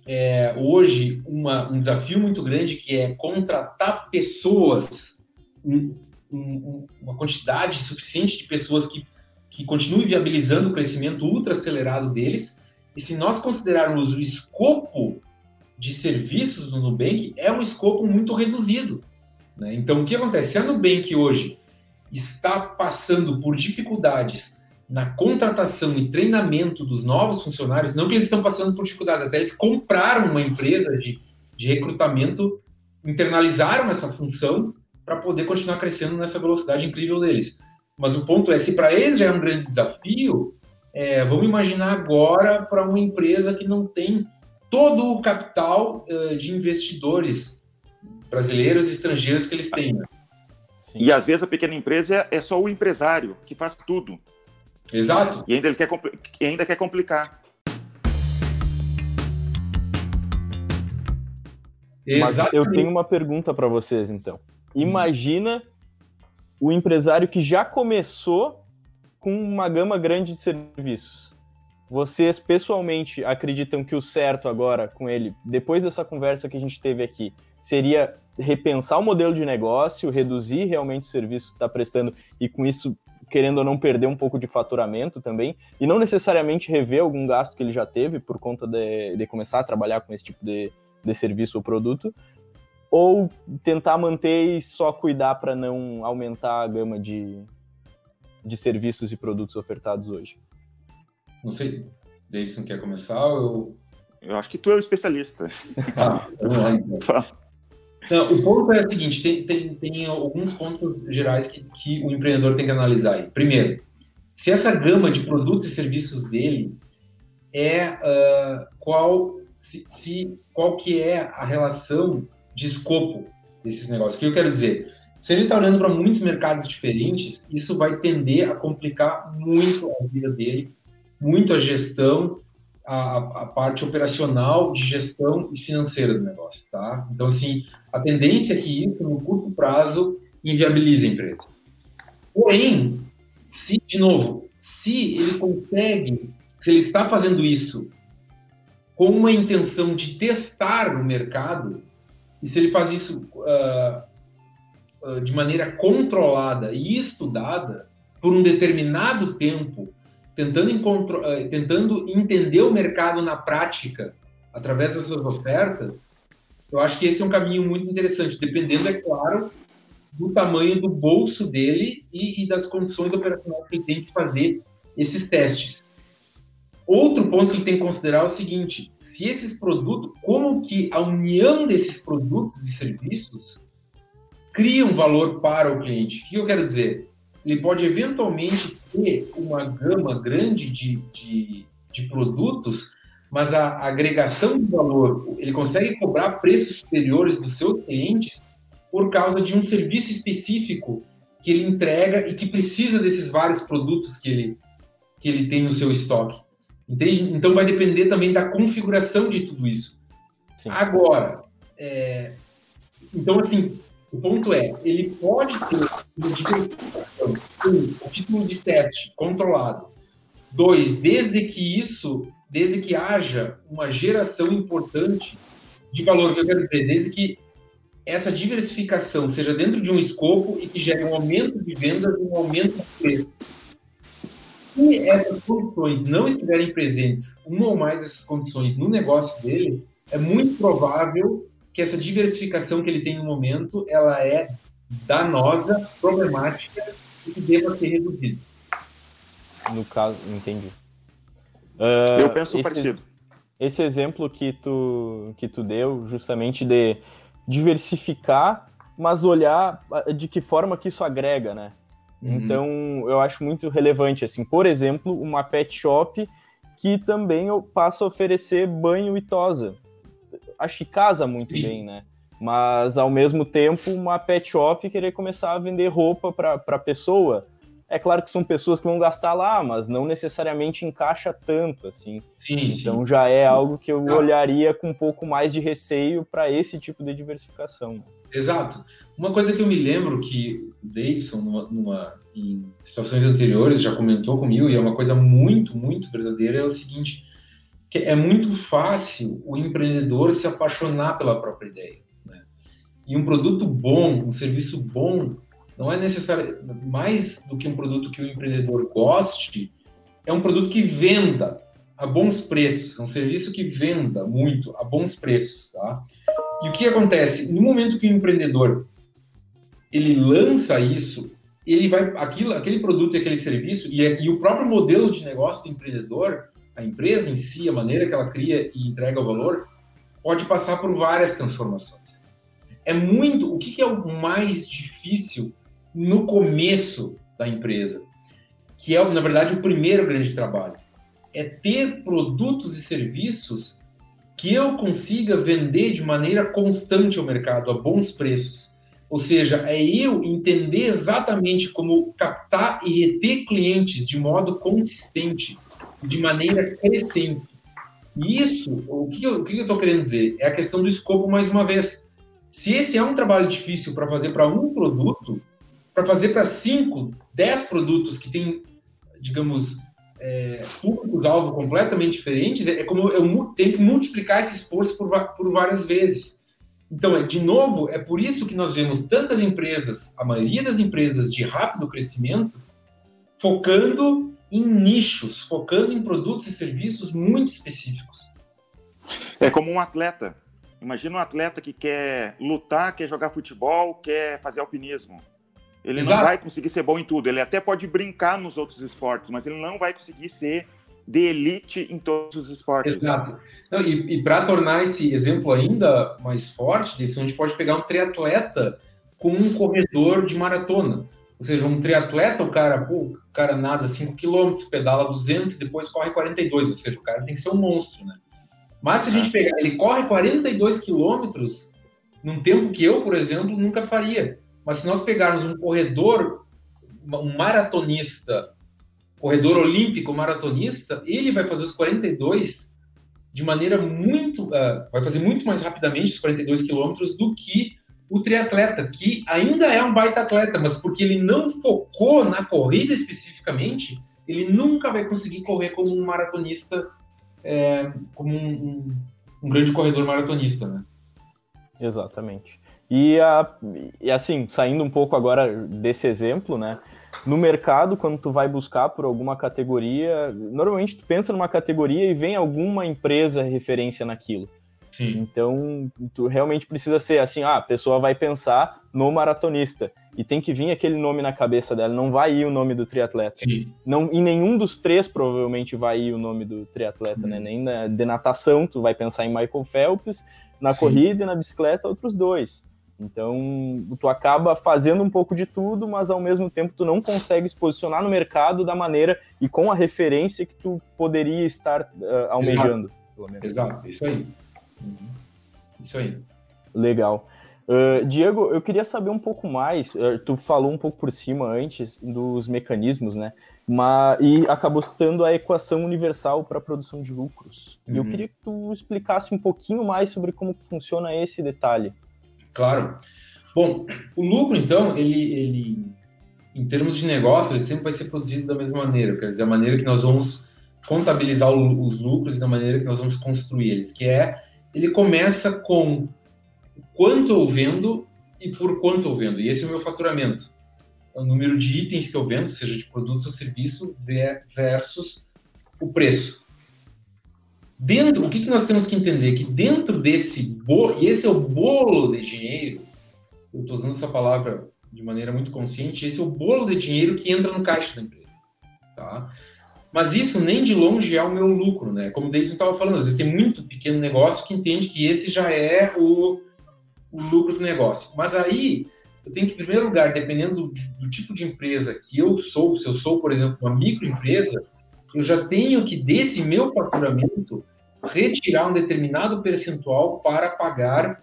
é, hoje uma, um desafio muito grande que é contratar pessoas um, um, uma quantidade suficiente de pessoas que, que continuem viabilizando o crescimento ultra acelerado deles. E se nós considerarmos o escopo de serviços do Nubank, é um escopo muito reduzido. Né? Então, o que acontece? Se a Nubank hoje está passando por dificuldades na contratação e treinamento dos novos funcionários, não que eles estão passando por dificuldades, até eles compraram uma empresa de, de recrutamento, internalizaram essa função para poder continuar crescendo nessa velocidade incrível deles. Mas o ponto é, se para eles já é um grande desafio, é, vamos imaginar agora para uma empresa que não tem todo o capital uh, de investidores brasileiros e estrangeiros que eles têm. Né? E às vezes a pequena empresa é só o empresário que faz tudo. Exato. E ainda ele quer, e ainda quer complicar. Mas eu tenho uma pergunta para vocês, então. Imagina o empresário que já começou com uma gama grande de serviços. Vocês pessoalmente acreditam que o certo agora com ele, depois dessa conversa que a gente teve aqui, seria repensar o modelo de negócio, reduzir realmente o serviço que está prestando e com isso querendo ou não perder um pouco de faturamento também, e não necessariamente rever algum gasto que ele já teve por conta de, de começar a trabalhar com esse tipo de, de serviço ou produto, ou tentar manter e só cuidar para não aumentar a gama de, de serviços e produtos ofertados hoje? Não sei, Davidson quer começar ou eu... Eu acho que tu é o especialista. Ah, vamos lá então. Não, o ponto é o seguinte: tem, tem, tem alguns pontos gerais que, que, o empreendedor tem que analisar aí. Primeiro, se essa gama de produtos e serviços dele é uh, qual, se, se, qual que é a relação de escopo desses negócios. O que eu quero dizer? Se ele está olhando para muitos mercados diferentes, isso vai tender a complicar muito a vida dele, muito a gestão a, a, parte operacional de gestão e financeira do negócio, tá? Então, assim, a tendência é que isso, no curto prazo, inviabilize a empresa. Porém, se, de novo, se ele consegue, se ele está fazendo isso com uma intenção de testar o mercado, e se ele faz isso uh, uh, de maneira controlada e estudada por um determinado tempo, tentando, eh, tentando entender o mercado na prática através das suas ofertas, eu acho que esse é um caminho muito interessante, dependendo, é claro, do tamanho do bolso dele e, e das condições operacionais que ele tem que fazer esses testes. Outro ponto que tem que considerar é o seguinte: se esses produtos, como que a união desses produtos e serviços cria um valor para o cliente? O que eu quero dizer? ele pode eventualmente ter uma gama grande de, de, de produtos, mas a agregação de valor, ele consegue cobrar preços superiores dos seus clientes por causa de um serviço específico que ele entrega e que precisa desses vários produtos que ele, que ele tem no seu estoque. Entende? Então vai depender também da configuração de tudo isso. Sim. Agora, é, então assim, o ponto é, ele pode ter um, título de teste controlado. Dois, desde que isso, desde que haja uma geração importante de valor, que eu quero dizer, desde que essa diversificação seja dentro de um escopo e que gere um aumento de vendas e um aumento de preço. Se essas condições não estiverem presentes, uma ou mais dessas condições no negócio dele, é muito provável que essa diversificação que ele tem no momento, ela é danosa, problemática e que deva ser reduzida. No caso, entendi. Uh, Eu penso esse, parecido. Esse exemplo que tu, que tu deu, justamente de diversificar, mas olhar de que forma que isso agrega, né? Uhum. Então, eu acho muito relevante, assim, por exemplo, uma pet shop que também passa a oferecer banho e tosa acho que casa muito Sim. bem, né? Mas ao mesmo tempo, uma pet shop querer começar a vender roupa para a pessoa. É claro que são pessoas que vão gastar lá, mas não necessariamente encaixa tanto assim. Sim, então sim. já é algo que eu não. olharia com um pouco mais de receio para esse tipo de diversificação. Exato. Uma coisa que eu me lembro que o Davidson, numa, numa, em situações anteriores, já comentou comigo, e é uma coisa muito, muito verdadeira, é o seguinte: que é muito fácil o empreendedor se apaixonar pela própria ideia. E um produto bom, um serviço bom, não é necessário mais do que um produto que o empreendedor goste, é um produto que venda a bons preços, é um serviço que venda muito a bons preços, tá? E o que acontece no momento que o empreendedor ele lança isso ele vai aquilo, aquele produto e aquele serviço e, e o próprio modelo de negócio do empreendedor, a empresa em si, a maneira que ela cria e entrega o valor, pode passar por várias transformações. É muito. O que, que é o mais difícil no começo da empresa? Que é, na verdade, o primeiro grande trabalho. É ter produtos e serviços que eu consiga vender de maneira constante ao mercado, a bons preços. Ou seja, é eu entender exatamente como captar e reter clientes de modo consistente, de maneira crescente. E isso, o que eu estou querendo dizer? É a questão do escopo, mais uma vez. Se esse é um trabalho difícil para fazer para um produto, para fazer para cinco, dez produtos que têm, digamos, é, públicos-alvo completamente diferentes, é como eu tenho que multiplicar esse esforço por, por várias vezes. Então, é, de novo, é por isso que nós vemos tantas empresas, a maioria das empresas de rápido crescimento, focando em nichos, focando em produtos e serviços muito específicos. É como um atleta. Imagina um atleta que quer lutar, quer jogar futebol, quer fazer alpinismo. Ele Exato. não vai conseguir ser bom em tudo. Ele até pode brincar nos outros esportes, mas ele não vai conseguir ser de elite em todos os esportes. Exato. Não, e, e para tornar esse exemplo ainda mais forte, a gente pode pegar um triatleta com um corredor de maratona. Ou seja, um triatleta, o cara, pô, o cara nada 5 km, pedala 200 e depois corre 42. Ou seja, o cara tem que ser um monstro, né? Mas se a gente pegar, ele corre 42 quilômetros num tempo que eu, por exemplo, nunca faria. Mas se nós pegarmos um corredor, um maratonista, corredor olímpico maratonista, ele vai fazer os 42 de maneira muito. Uh, vai fazer muito mais rapidamente os 42 quilômetros do que o triatleta, que ainda é um baita atleta, mas porque ele não focou na corrida especificamente, ele nunca vai conseguir correr como um maratonista, é, como um, um, um, grande corredor maratonista, né? Exatamente. E, a, e assim, saindo um pouco agora desse exemplo, né? No mercado, quando tu vai buscar por alguma categoria, normalmente tu pensa numa categoria e vem alguma empresa referência naquilo. Sim. Então, tu realmente precisa ser assim, ah, a pessoa vai pensar no maratonista e tem que vir aquele nome na cabeça dela, não vai ir o nome do triatleta. Sim. Não, em nenhum dos três provavelmente vai ir o nome do triatleta, né? Nem na, de natação tu vai pensar em Michael Phelps, na Sim. corrida e na bicicleta outros dois. Então, tu acaba fazendo um pouco de tudo, mas ao mesmo tempo tu não consegue se posicionar no mercado da maneira e com a referência que tu poderia estar uh, almejando. Exato, Exato. isso aí. Isso aí. Legal. Uh, Diego, eu queria saber um pouco mais. Uh, tu falou um pouco por cima antes dos mecanismos, né? Mas, e acabou citando a equação universal para a produção de lucros. Uhum. Eu queria que tu explicasse um pouquinho mais sobre como funciona esse detalhe. Claro. Bom, o lucro, então, ele, ele em termos de negócio, ele sempre vai ser produzido da mesma maneira. Quer dizer, a maneira que nós vamos contabilizar os lucros e da maneira que nós vamos construir eles, que é ele começa com quanto eu vendo e por quanto eu vendo. E esse é o meu faturamento. É o número de itens que eu vendo, seja de produtos ou serviço, versus o preço. Dentro, o que, que nós temos que entender? Que dentro desse bolo, e esse é o bolo de dinheiro, eu estou usando essa palavra de maneira muito consciente, esse é o bolo de dinheiro que entra no caixa da empresa. Tá? Mas isso nem de longe é o meu lucro, né? Como o Davidson estava falando, às vezes tem muito pequeno negócio que entende que esse já é o, o lucro do negócio. Mas aí eu tenho que, em primeiro lugar, dependendo do, do, tipo de empresa que eu sou, se eu sou, por exemplo, uma microempresa, eu já tenho que, desse meu faturamento, retirar um determinado percentual para pagar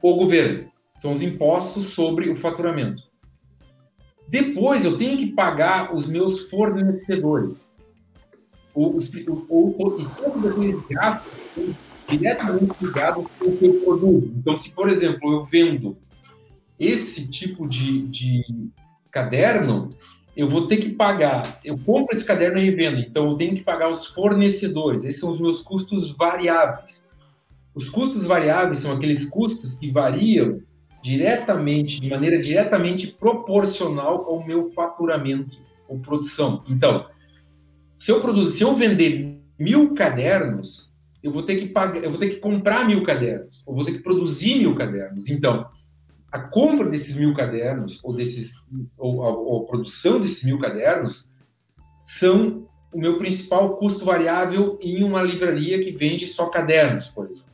o governo. São os impostos sobre o faturamento. Depois eu tenho que pagar os meus fornecedores os, o, o, e todos aqueles gastos estão diretamente ligados com o que eu produzo. Então, se, por exemplo, eu vendo esse tipo de, de caderno, eu vou ter que pagar, eu compro esse caderno e revendo, então eu tenho que pagar os fornecedores, esses são os meus custos variáveis. Os custos variáveis são aqueles custos que variam diretamente, de maneira diretamente proporcional ao meu faturamento ou produção. Então, se eu produzir, se eu vender mil cadernos, eu vou ter que pagar, eu vou ter que comprar mil cadernos, eu vou ter que produzir mil cadernos. Então, a compra desses mil cadernos, ou, desses, ou, a, ou a produção desses mil cadernos, são o meu principal custo variável em uma livraria que vende só cadernos, por exemplo.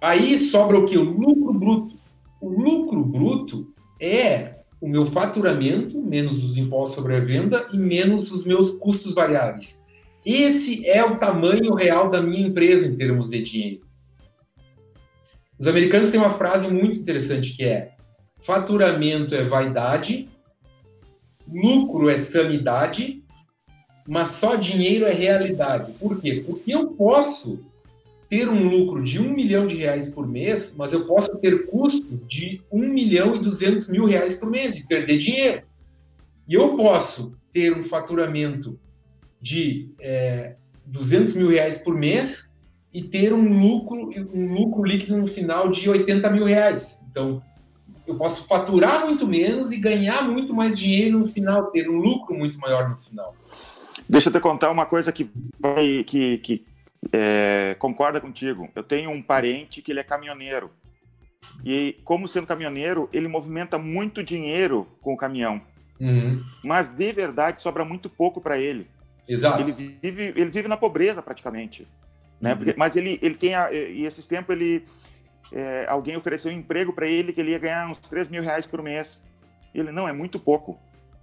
Aí sobra o que? O lucro bruto. O lucro bruto é o meu faturamento, menos os impostos sobre a venda e menos os meus custos variáveis. Esse é o tamanho real da minha empresa em termos de dinheiro. Os americanos têm uma frase muito interessante que é: faturamento é vaidade, lucro é sanidade, mas só dinheiro é realidade. Por quê? Porque eu posso ter um lucro de um milhão de reais por mês, mas eu posso ter custo de um milhão e duzentos mil reais por mês e perder dinheiro. E eu posso ter um faturamento de é, 200 mil reais por mês e ter um lucro, um lucro líquido no final de 80 mil reais. Então, eu posso faturar muito menos e ganhar muito mais dinheiro no final, ter um lucro muito maior no final. Deixa eu te contar uma coisa que, vai, que, que é, concorda contigo. Eu tenho um parente que ele é caminhoneiro. E como sendo caminhoneiro, ele movimenta muito dinheiro com o caminhão. Uhum. Mas de verdade sobra muito pouco para ele. Exato. Ele vive, ele vive na pobreza praticamente. Né? Uhum. Porque, mas ele, ele tem. A, e esses tempos ele. É, alguém ofereceu um emprego para ele que ele ia ganhar uns 3 mil reais por mês. Ele, não, é muito pouco.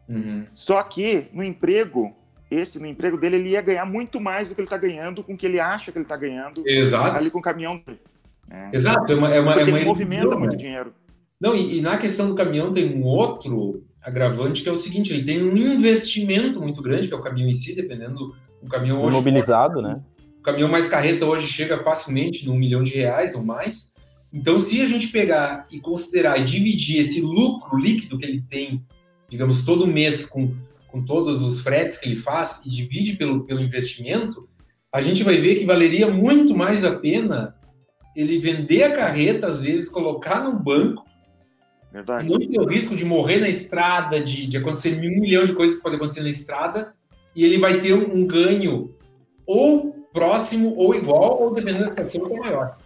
Uhum. Só que no emprego, esse, no emprego dele, ele ia ganhar muito mais do que ele está ganhando com o que ele acha que ele está ganhando Exato. ali com o caminhão dele. É. Exato, é uma, é uma, é uma ele movimenta muito dinheiro. Não, e, e, na questão do caminhão tem um outro agravante que é o seguinte: ele tem um investimento muito grande, que é o caminhão em si, dependendo do caminhão hoje. Mobilizado, né? O caminhão mais carreta hoje chega facilmente num milhão de reais ou mais. Então, se a gente pegar e considerar e dividir esse lucro líquido que ele tem, digamos, todo mês com, com todos os fretes que ele faz e divide pelo, pelo investimento, a gente vai ver que valeria muito mais a pena ele vender a carreta, às vezes, colocar no banco Verdade. Não tem o risco de morrer na estrada, de, de acontecer um milhão de coisas que podem acontecer na estrada, e ele vai ter um, um ganho ou próximo, ou igual, ou dependendo da situação, que é maior.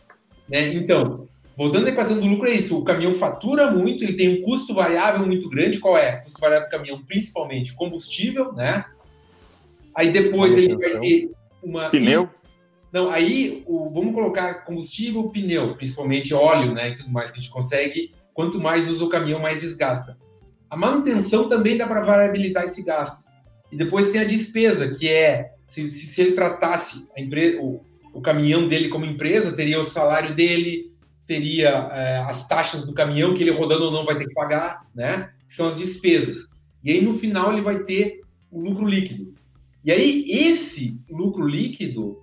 Né? Então, voltando à equação do lucro, é isso: o caminhão fatura muito, ele tem um custo variável muito grande. Qual é? O custo variável do caminhão, principalmente combustível, né? Aí depois ele vai ter uma. Pneu? Não, aí o, vamos colocar combustível, pneu, principalmente óleo, né? E tudo mais que a gente consegue Quanto mais usa o caminhão, mais desgasta. A manutenção também dá para variabilizar esse gasto. E depois tem a despesa, que é se, se, se ele tratasse a empresa, o, o, caminhão dele como empresa, teria o salário dele, teria é, as taxas do caminhão que ele rodando ou não vai ter que pagar, né? Que são as despesas. E aí no final ele vai ter o lucro líquido. E aí esse lucro líquido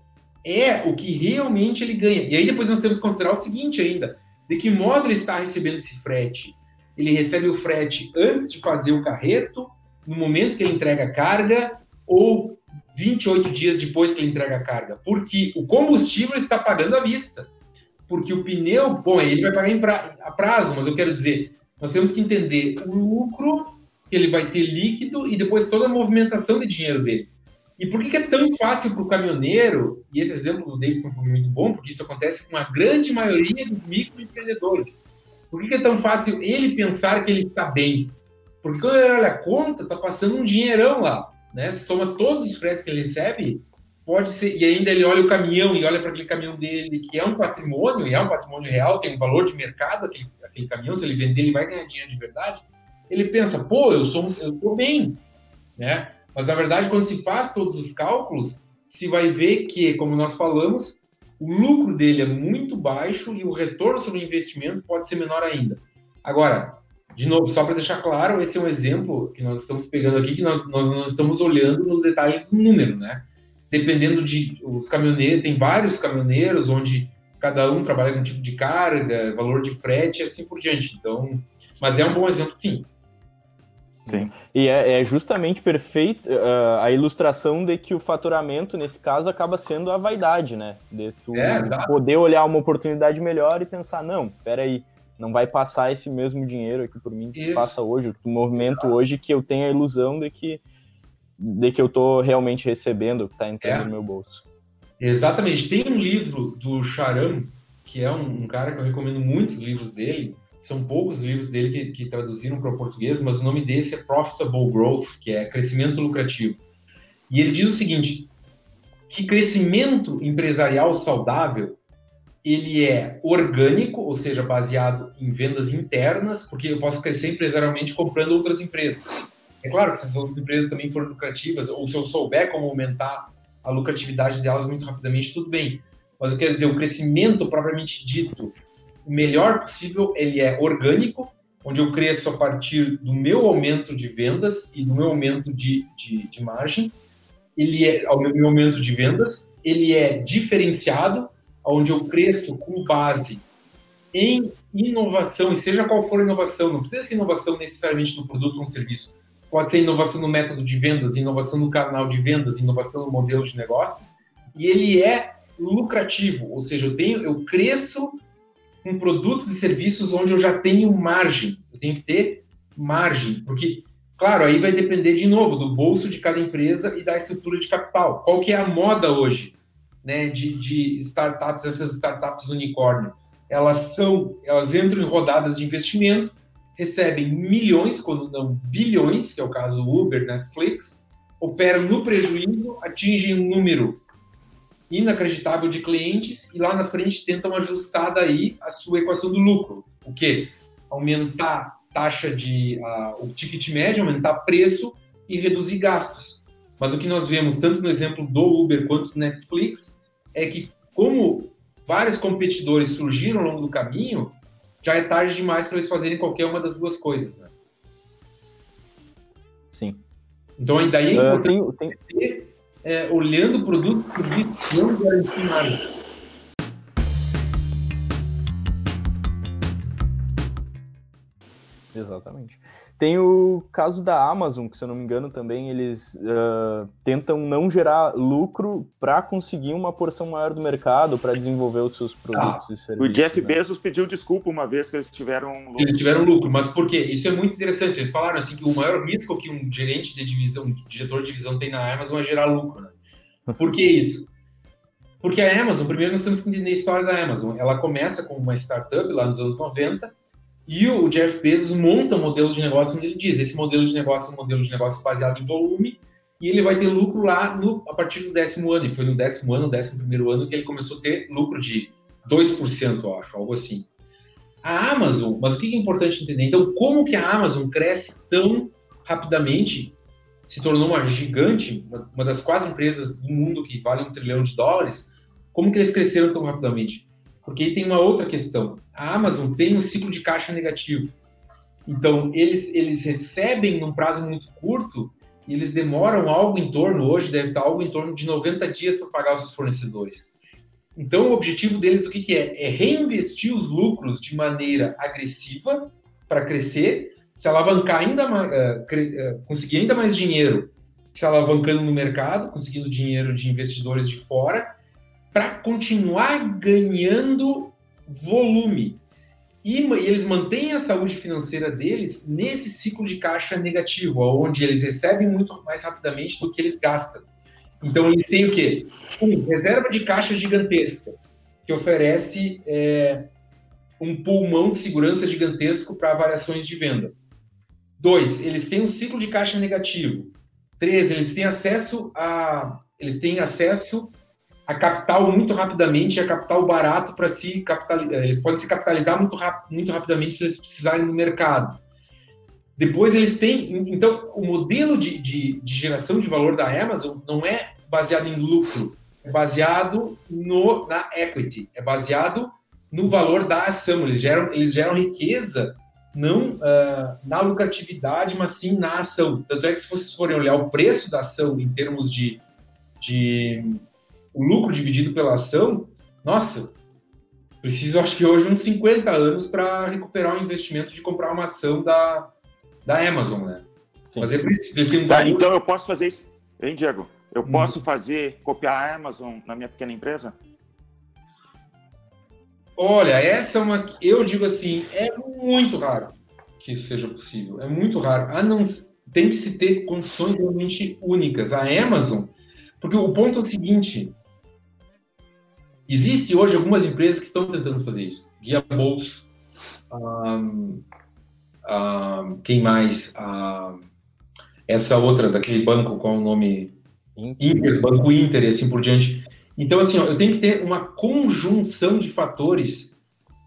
é o que realmente ele ganha. E aí depois nós temos que considerar o seguinte ainda: de que modo ele está recebendo esse frete? Ele recebe o frete antes de fazer o carreto, no momento que ele entrega a carga, ou 28 dias depois que ele entrega a carga? Porque o combustível está pagando à vista. Porque o pneu, bom, ele vai pagar em pra, a prazo, mas eu quero dizer, nós temos que entender o lucro que ele vai ter líquido e depois toda a movimentação de dinheiro dele. E por que, que é tão fácil para o caminhoneiro, e esse exemplo do Davidson foi muito bom, porque isso acontece com a grande maioria dos microempreendedores. Por que, que é tão fácil ele pensar que ele está bem? Porque quando ele olha a conta, está passando um dinheirão lá. Né? Soma todos os fretes que ele recebe, pode ser. E ainda ele olha o caminhão e olha para aquele caminhão dele, que é um patrimônio, e é um patrimônio real, tem um valor de mercado aquele, aquele caminhão, se ele vender, ele vai ganhar dinheiro de verdade. Ele pensa, pô, eu sou eu estou bem. Né? Mas, na verdade, quando se faz todos os cálculos, se vai ver que, como nós falamos, o lucro dele é muito baixo e o retorno sobre o investimento pode ser menor ainda. Agora, de novo, só para deixar claro, esse é um exemplo que nós estamos pegando aqui, que nós, nós não estamos olhando no detalhe do número, né? Dependendo de. Os caminhoneiros, tem vários caminhoneiros onde cada um trabalha com um tipo de carga, valor de frete e assim por diante. Então, mas é um bom exemplo, sim. Sim. E é, é justamente perfeito uh, a ilustração de que o faturamento, nesse caso, acaba sendo a vaidade, né? De tu é, poder olhar uma oportunidade melhor e pensar, não, peraí, não vai passar esse mesmo dinheiro aqui por mim que Isso. passa hoje, o movimento exato. hoje que eu tenho a ilusão de que, de que eu tô realmente recebendo, que tá entrando é. no meu bolso. Exatamente. Tem um livro do Charam, que é um, um cara que eu recomendo muitos livros dele, são poucos livros dele que, que traduziram para o português, mas o nome desse é Profitable Growth, que é crescimento lucrativo. E ele diz o seguinte, que crescimento empresarial saudável ele é orgânico, ou seja, baseado em vendas internas, porque eu posso crescer empresarialmente comprando outras empresas. É claro que se essas empresas também forem lucrativas, ou se eu souber como aumentar a lucratividade delas muito rapidamente, tudo bem. Mas eu quero dizer, o crescimento propriamente dito, o melhor possível, ele é orgânico, onde eu cresço a partir do meu aumento de vendas e do meu aumento de, de, de margem, ele é ao meu aumento de vendas, ele é diferenciado, onde eu cresço com base em inovação, e seja qual for a inovação, não precisa ser inovação necessariamente no produto ou no serviço, pode ser inovação no método de vendas, inovação no canal de vendas, inovação no modelo de negócio, e ele é lucrativo, ou seja, eu tenho, eu cresço com produtos e serviços onde eu já tenho margem, eu tenho que ter margem, porque Claro, aí vai depender de novo do bolso de cada empresa e da estrutura de capital. Qual que é a moda hoje? né, de, de startups, essas startups unicórnio, elas são, elas entram em rodadas de investimento, recebem milhões, quando não bilhões, que é o caso Uber, Netflix, operam no prejuízo, atingem um número inacreditável de clientes e lá na frente tentam ajustar daí a sua equação do lucro. O que? Aumentar taxa de uh, o ticket médio, aumentar preço e reduzir gastos. Mas o que nós vemos tanto no exemplo do Uber quanto do Netflix é que, como vários competidores surgiram ao longo do caminho, já é tarde demais para eles fazerem qualquer uma das duas coisas. Né? Sim. Então, daí é uh, tem, tem... Ter, é, olhando produtos e serviços não garantir nada. Exatamente. Tem o caso da Amazon, que se eu não me engano também eles uh, tentam não gerar lucro para conseguir uma porção maior do mercado, para desenvolver os seus produtos ah, e serviços. O Jeff né? Bezos pediu desculpa uma vez que eles tiveram lucro. Eles tiveram lucro, mas por quê? Isso é muito interessante. Eles falaram assim que o maior risco que um gerente de divisão, um diretor de divisão tem na Amazon é gerar lucro. Né? Por que isso? Porque a Amazon, primeiro nós temos que entender a história da Amazon. Ela começa como uma startup lá nos anos 90 e o Jeff Bezos monta um modelo de negócio onde ele diz: esse modelo de negócio é um modelo de negócio baseado em volume e ele vai ter lucro lá no, a partir do décimo ano. E foi no décimo ano, décimo primeiro ano, que ele começou a ter lucro de 2%, eu acho, algo assim. A Amazon, mas o que é importante entender? Então, como que a Amazon cresce tão rapidamente, se tornou uma gigante, uma das quatro empresas do mundo que vale um trilhão de dólares, como que eles cresceram tão rapidamente? Porque aí tem uma outra questão. A Amazon tem um ciclo de caixa negativo. Então, eles, eles recebem num prazo muito curto e eles demoram algo em torno, hoje deve estar algo em torno de 90 dias para pagar os seus fornecedores. Então, o objetivo deles, o que, que é? É reinvestir os lucros de maneira agressiva para crescer, se alavancar ainda mais, uh, conseguir ainda mais dinheiro, se alavancando no mercado, conseguindo dinheiro de investidores de fora para continuar ganhando volume. E, e, eles mantêm a saúde financeira deles nesse ciclo de caixa negativo, onde eles recebem muito mais rapidamente do que eles gastam. Então, eles têm o quê? Um, reserva de caixa gigantesca, que oferece é, um pulmão de segurança gigantesco para variações de venda. Dois, eles têm um ciclo de caixa negativo. Três, eles têm acesso a eles têm acesso a capital muito rapidamente, a capital barato para se capitalizar. Eles podem se capitalizar muito, rap muito rapidamente se eles precisarem no mercado. Depois eles têm. Então, o modelo de, de, de, geração de valor da Amazon não é baseado em lucro, é baseado no, na equity, é baseado no valor da ação. Eles geram, eles geram riqueza não uh, na lucratividade, mas sim na ação. Tanto é que se vocês forem olhar o preço da ação em termos de, de o lucro dividido pela ação, nossa, preciso acho que hoje uns 50 anos para recuperar o investimento de comprar uma ação da, da Amazon, né? Fazer um tá, então eu posso fazer isso, hein, Diego? Eu hum. posso fazer, copiar a Amazon na minha pequena empresa? Olha, essa é uma. Eu digo assim, é muito raro que isso seja possível. É muito raro. A não, tem que se ter condições realmente únicas. A Amazon, porque o ponto é o seguinte: Existe hoje algumas empresas que estão tentando fazer isso. Guia Bolso, Um, um, quem mais? Um, essa outra daquele banco, qual é o nome? Inter, Banco Inter e assim por diante. Então, assim, ó, eu tenho que ter uma conjunção de fatores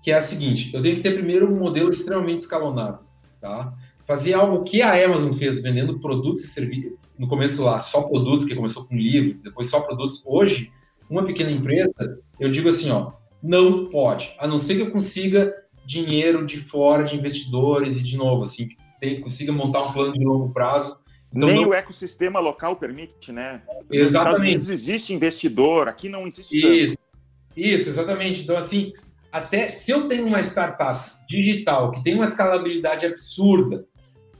que é a seguinte: eu tenho que ter primeiro um modelo extremamente escalonado, tá? Fazer algo que a Amazon fez, vendendo produtos e serviços, no começo lá, só produtos, que começou com livros, depois só produtos. Hoje, uma pequena empresa, eu digo assim, ó, não pode, a não ser que eu consiga dinheiro de fora de investidores e de novo, assim, tem, consiga montar um plano de longo prazo então, Nem não... o ecossistema local permite, né? Exatamente. Nos Estados Unidos existe investidor, aqui não existe. Isso, tanto. isso, exatamente. Então, assim, até se eu tenho uma startup digital que tem uma escalabilidade absurda,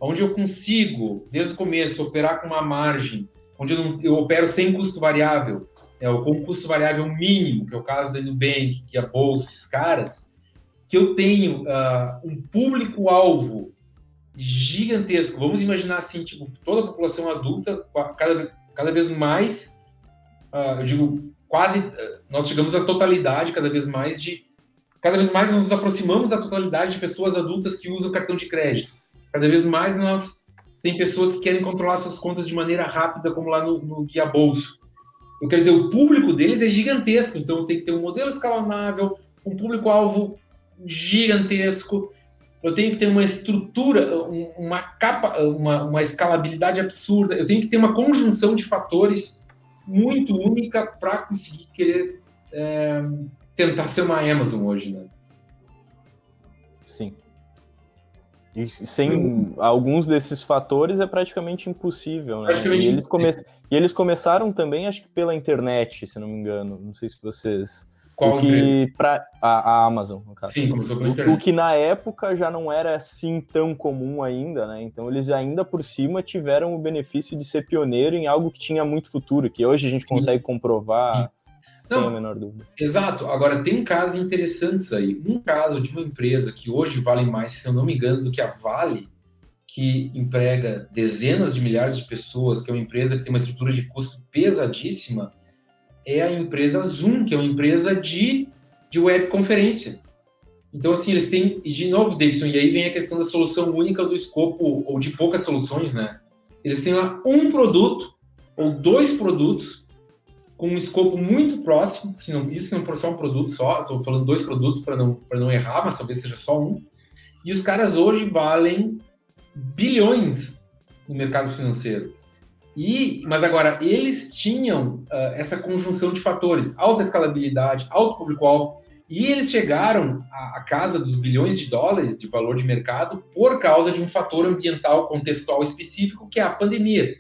onde eu consigo, desde o começo, operar com uma margem, onde eu, não, eu opero sem custo variável, é, ou com custo variável mínimo, que é o caso da Nubank, que é a Bolsa, esses caras, que eu tenho uh, um público-alvo gigantesco. Vamos imaginar assim, tipo, toda a população adulta, cada, cada vez mais, uh, eu digo, quase, uh, nós chegamos à totalidade cada vez mais de, cada vez mais nós nos aproximamos da totalidade de pessoas adultas que usam cartão de crédito. Cada vez mais nós tem pessoas que querem controlar suas contas de maneira rápida, como lá no, no Guia Bolso. Eu quero dizer, o público deles é gigantesco, então tem que ter um modelo escalonável, um público-alvo gigantesco, eu tenho que ter uma estrutura, uma capa, uma, uma escalabilidade absurda, eu tenho que ter uma conjunção de fatores muito única para conseguir querer é, tentar ser uma Amazon hoje, né? Sim. E sem alguns desses fatores é praticamente impossível, né? Praticamente e, eles come... e eles começaram também, acho que pela internet, se não me engano. Não sei se vocês qual o que para a, a, Amazon, no caso. Sim, começou pela internet. O que na época já não era assim tão comum ainda, né? Então eles ainda por cima tiveram o benefício de ser pioneiro em algo que tinha muito futuro, que hoje a gente consegue comprovar Sim. sem não, a menor dúvida. Exato. Agora tem casos interessantes aí. Um caso de uma empresa que hoje vale mais, se eu não me engano, do que a Vale, que emprega dezenas de milhares de pessoas, que é uma empresa que tem uma estrutura de custo pesadíssima é a empresa Zoom, que é uma empresa de, de webconferência. Então, assim, eles têm, e de novo, Davidson, e aí vem a questão da solução única do escopo, ou de poucas soluções, né? Eles têm lá um produto, ou dois produtos, com um escopo muito próximo, se não, isso não for só um produto só, estou falando dois produtos para não, não errar, mas talvez seja só um. E os caras hoje valem bilhões no mercado financeiro. E, mas agora, eles tinham uh, essa conjunção de fatores, alta escalabilidade, alto público-alvo, e eles chegaram à, à, casa dos bilhões de dólares de valor de mercado por causa de um fator ambiental contextual específico, que é a pandemia,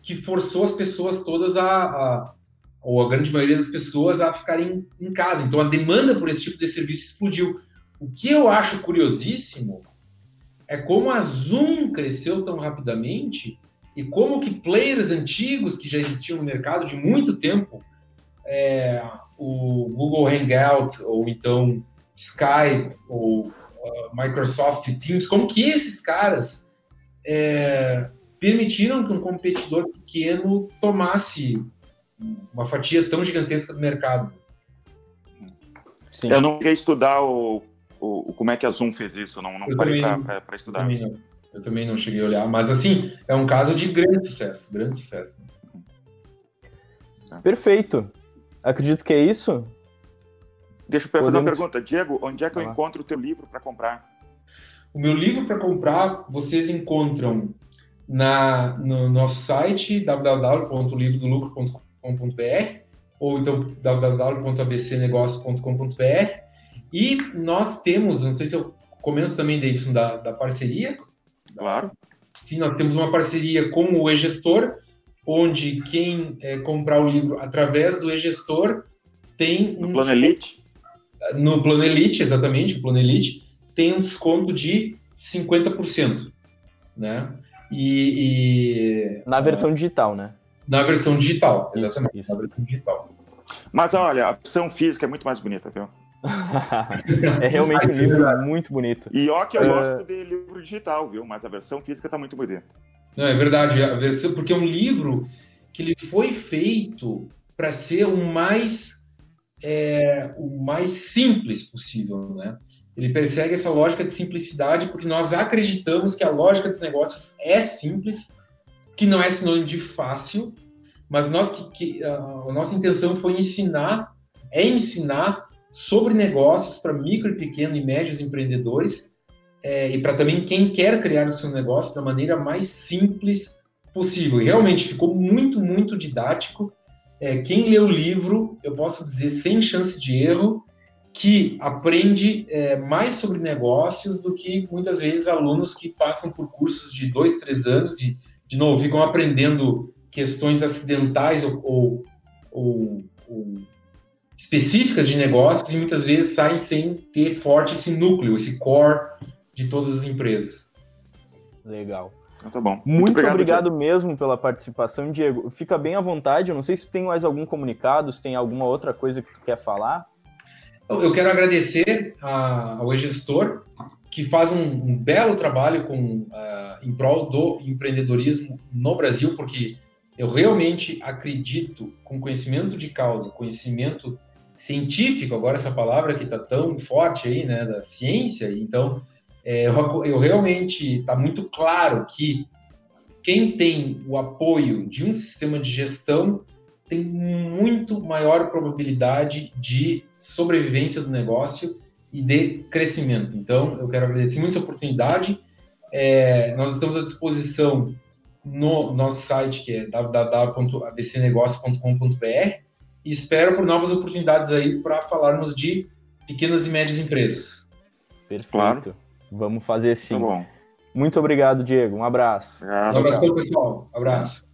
que forçou as pessoas todas a, a ou a grande maioria das pessoas, a ficarem em casa. Então, a demanda por esse tipo de serviço explodiu. O que eu acho curiosíssimo é como a Zoom cresceu tão rapidamente e como que players antigos que já existiam no mercado de muito tempo, é, o Google Hangout, ou então Skype, ou uh, Microsoft Teams, como que esses caras é, permitiram que um competidor pequeno tomasse uma fatia tão gigantesca do mercado. Sim. Eu não queria estudar o, o, como é que a Zoom fez isso, não, não parei para estudar. Também não. Eu também não cheguei a olhar, mas assim, é um caso de grande sucesso, grande sucesso. Perfeito. Acredito que é isso. Deixa eu fazer Podemos... uma pergunta. Diego, onde é que ah. eu encontro o teu livro para comprar? O meu livro para comprar, vocês encontram na, no nosso site www.livrodolucro.com.br ou então www.abcnegócio.com.br e nós temos, não sei se eu comento também, Davidson, da, da parceria Claro. Sim, nós temos uma parceria com o e-gestor, onde quem é, comprar o livro através do e-gestor tem no um plano Elite. No plano Elite, exatamente, o plano Elite tem um desconto de 50%, né? E, e na versão digital, né? Na versão digital, exatamente, isso, isso. na versão digital. Mas olha, a versão física é muito mais bonita, viu? é realmente um livro muito bonito. E ó que eu uh... gosto de livro digital, viu? Mas a versão física tá muito bonita. Não, é verdade, a versão, porque é um livro que ele foi feito para ser o mais é, o mais simples possível, né? Ele persegue essa lógica de simplicidade porque nós acreditamos que a lógica dos negócios é simples, que não é sinônimo de fácil, mas nós que, que a, a nossa intenção foi ensinar, é ensinar sobre negócios para micro, pequeno e médios empreendedores é, e para também quem quer criar o seu negócio da maneira mais simples possível. E realmente ficou muito, muito didático. É, quem lê o livro, eu posso dizer sem chance de erro, que aprende é, mais sobre negócios do que muitas vezes alunos que passam por cursos de dois, três anos e, de novo, ficam aprendendo questões acidentais ou, ou, ou, ou específicas de negócios e muitas vezes saem sem ter forte esse núcleo, esse core de todas as empresas. Legal. Então tá bom. Muito, Muito obrigado, obrigado mesmo pela participação, Diego. Fica bem à vontade. Eu não sei se tem mais algum comunicado, se tem alguma outra coisa que tu quer falar. Eu quero agradecer a, ao gestor que faz um, um belo trabalho com, uh, em prol do empreendedorismo no Brasil, porque eu realmente acredito, com conhecimento de causa, conhecimento científico, agora essa palavra que está tão forte aí, né, da ciência, então é, eu, eu realmente está muito claro que quem tem o apoio de um sistema de gestão tem muito maior probabilidade de sobrevivência do negócio e de crescimento. Então, eu quero agradecer muito essa oportunidade. É, nós estamos à disposição no nosso site, que é www.abcnegócio.com.br, e espero por novas oportunidades aí para falarmos de pequenas e médias empresas. Perfeito. Claro. Vamos fazer sim. Tá bom. Muito obrigado, Diego. Um abraço. Obrigado, um abraço, pessoal. Um abraço.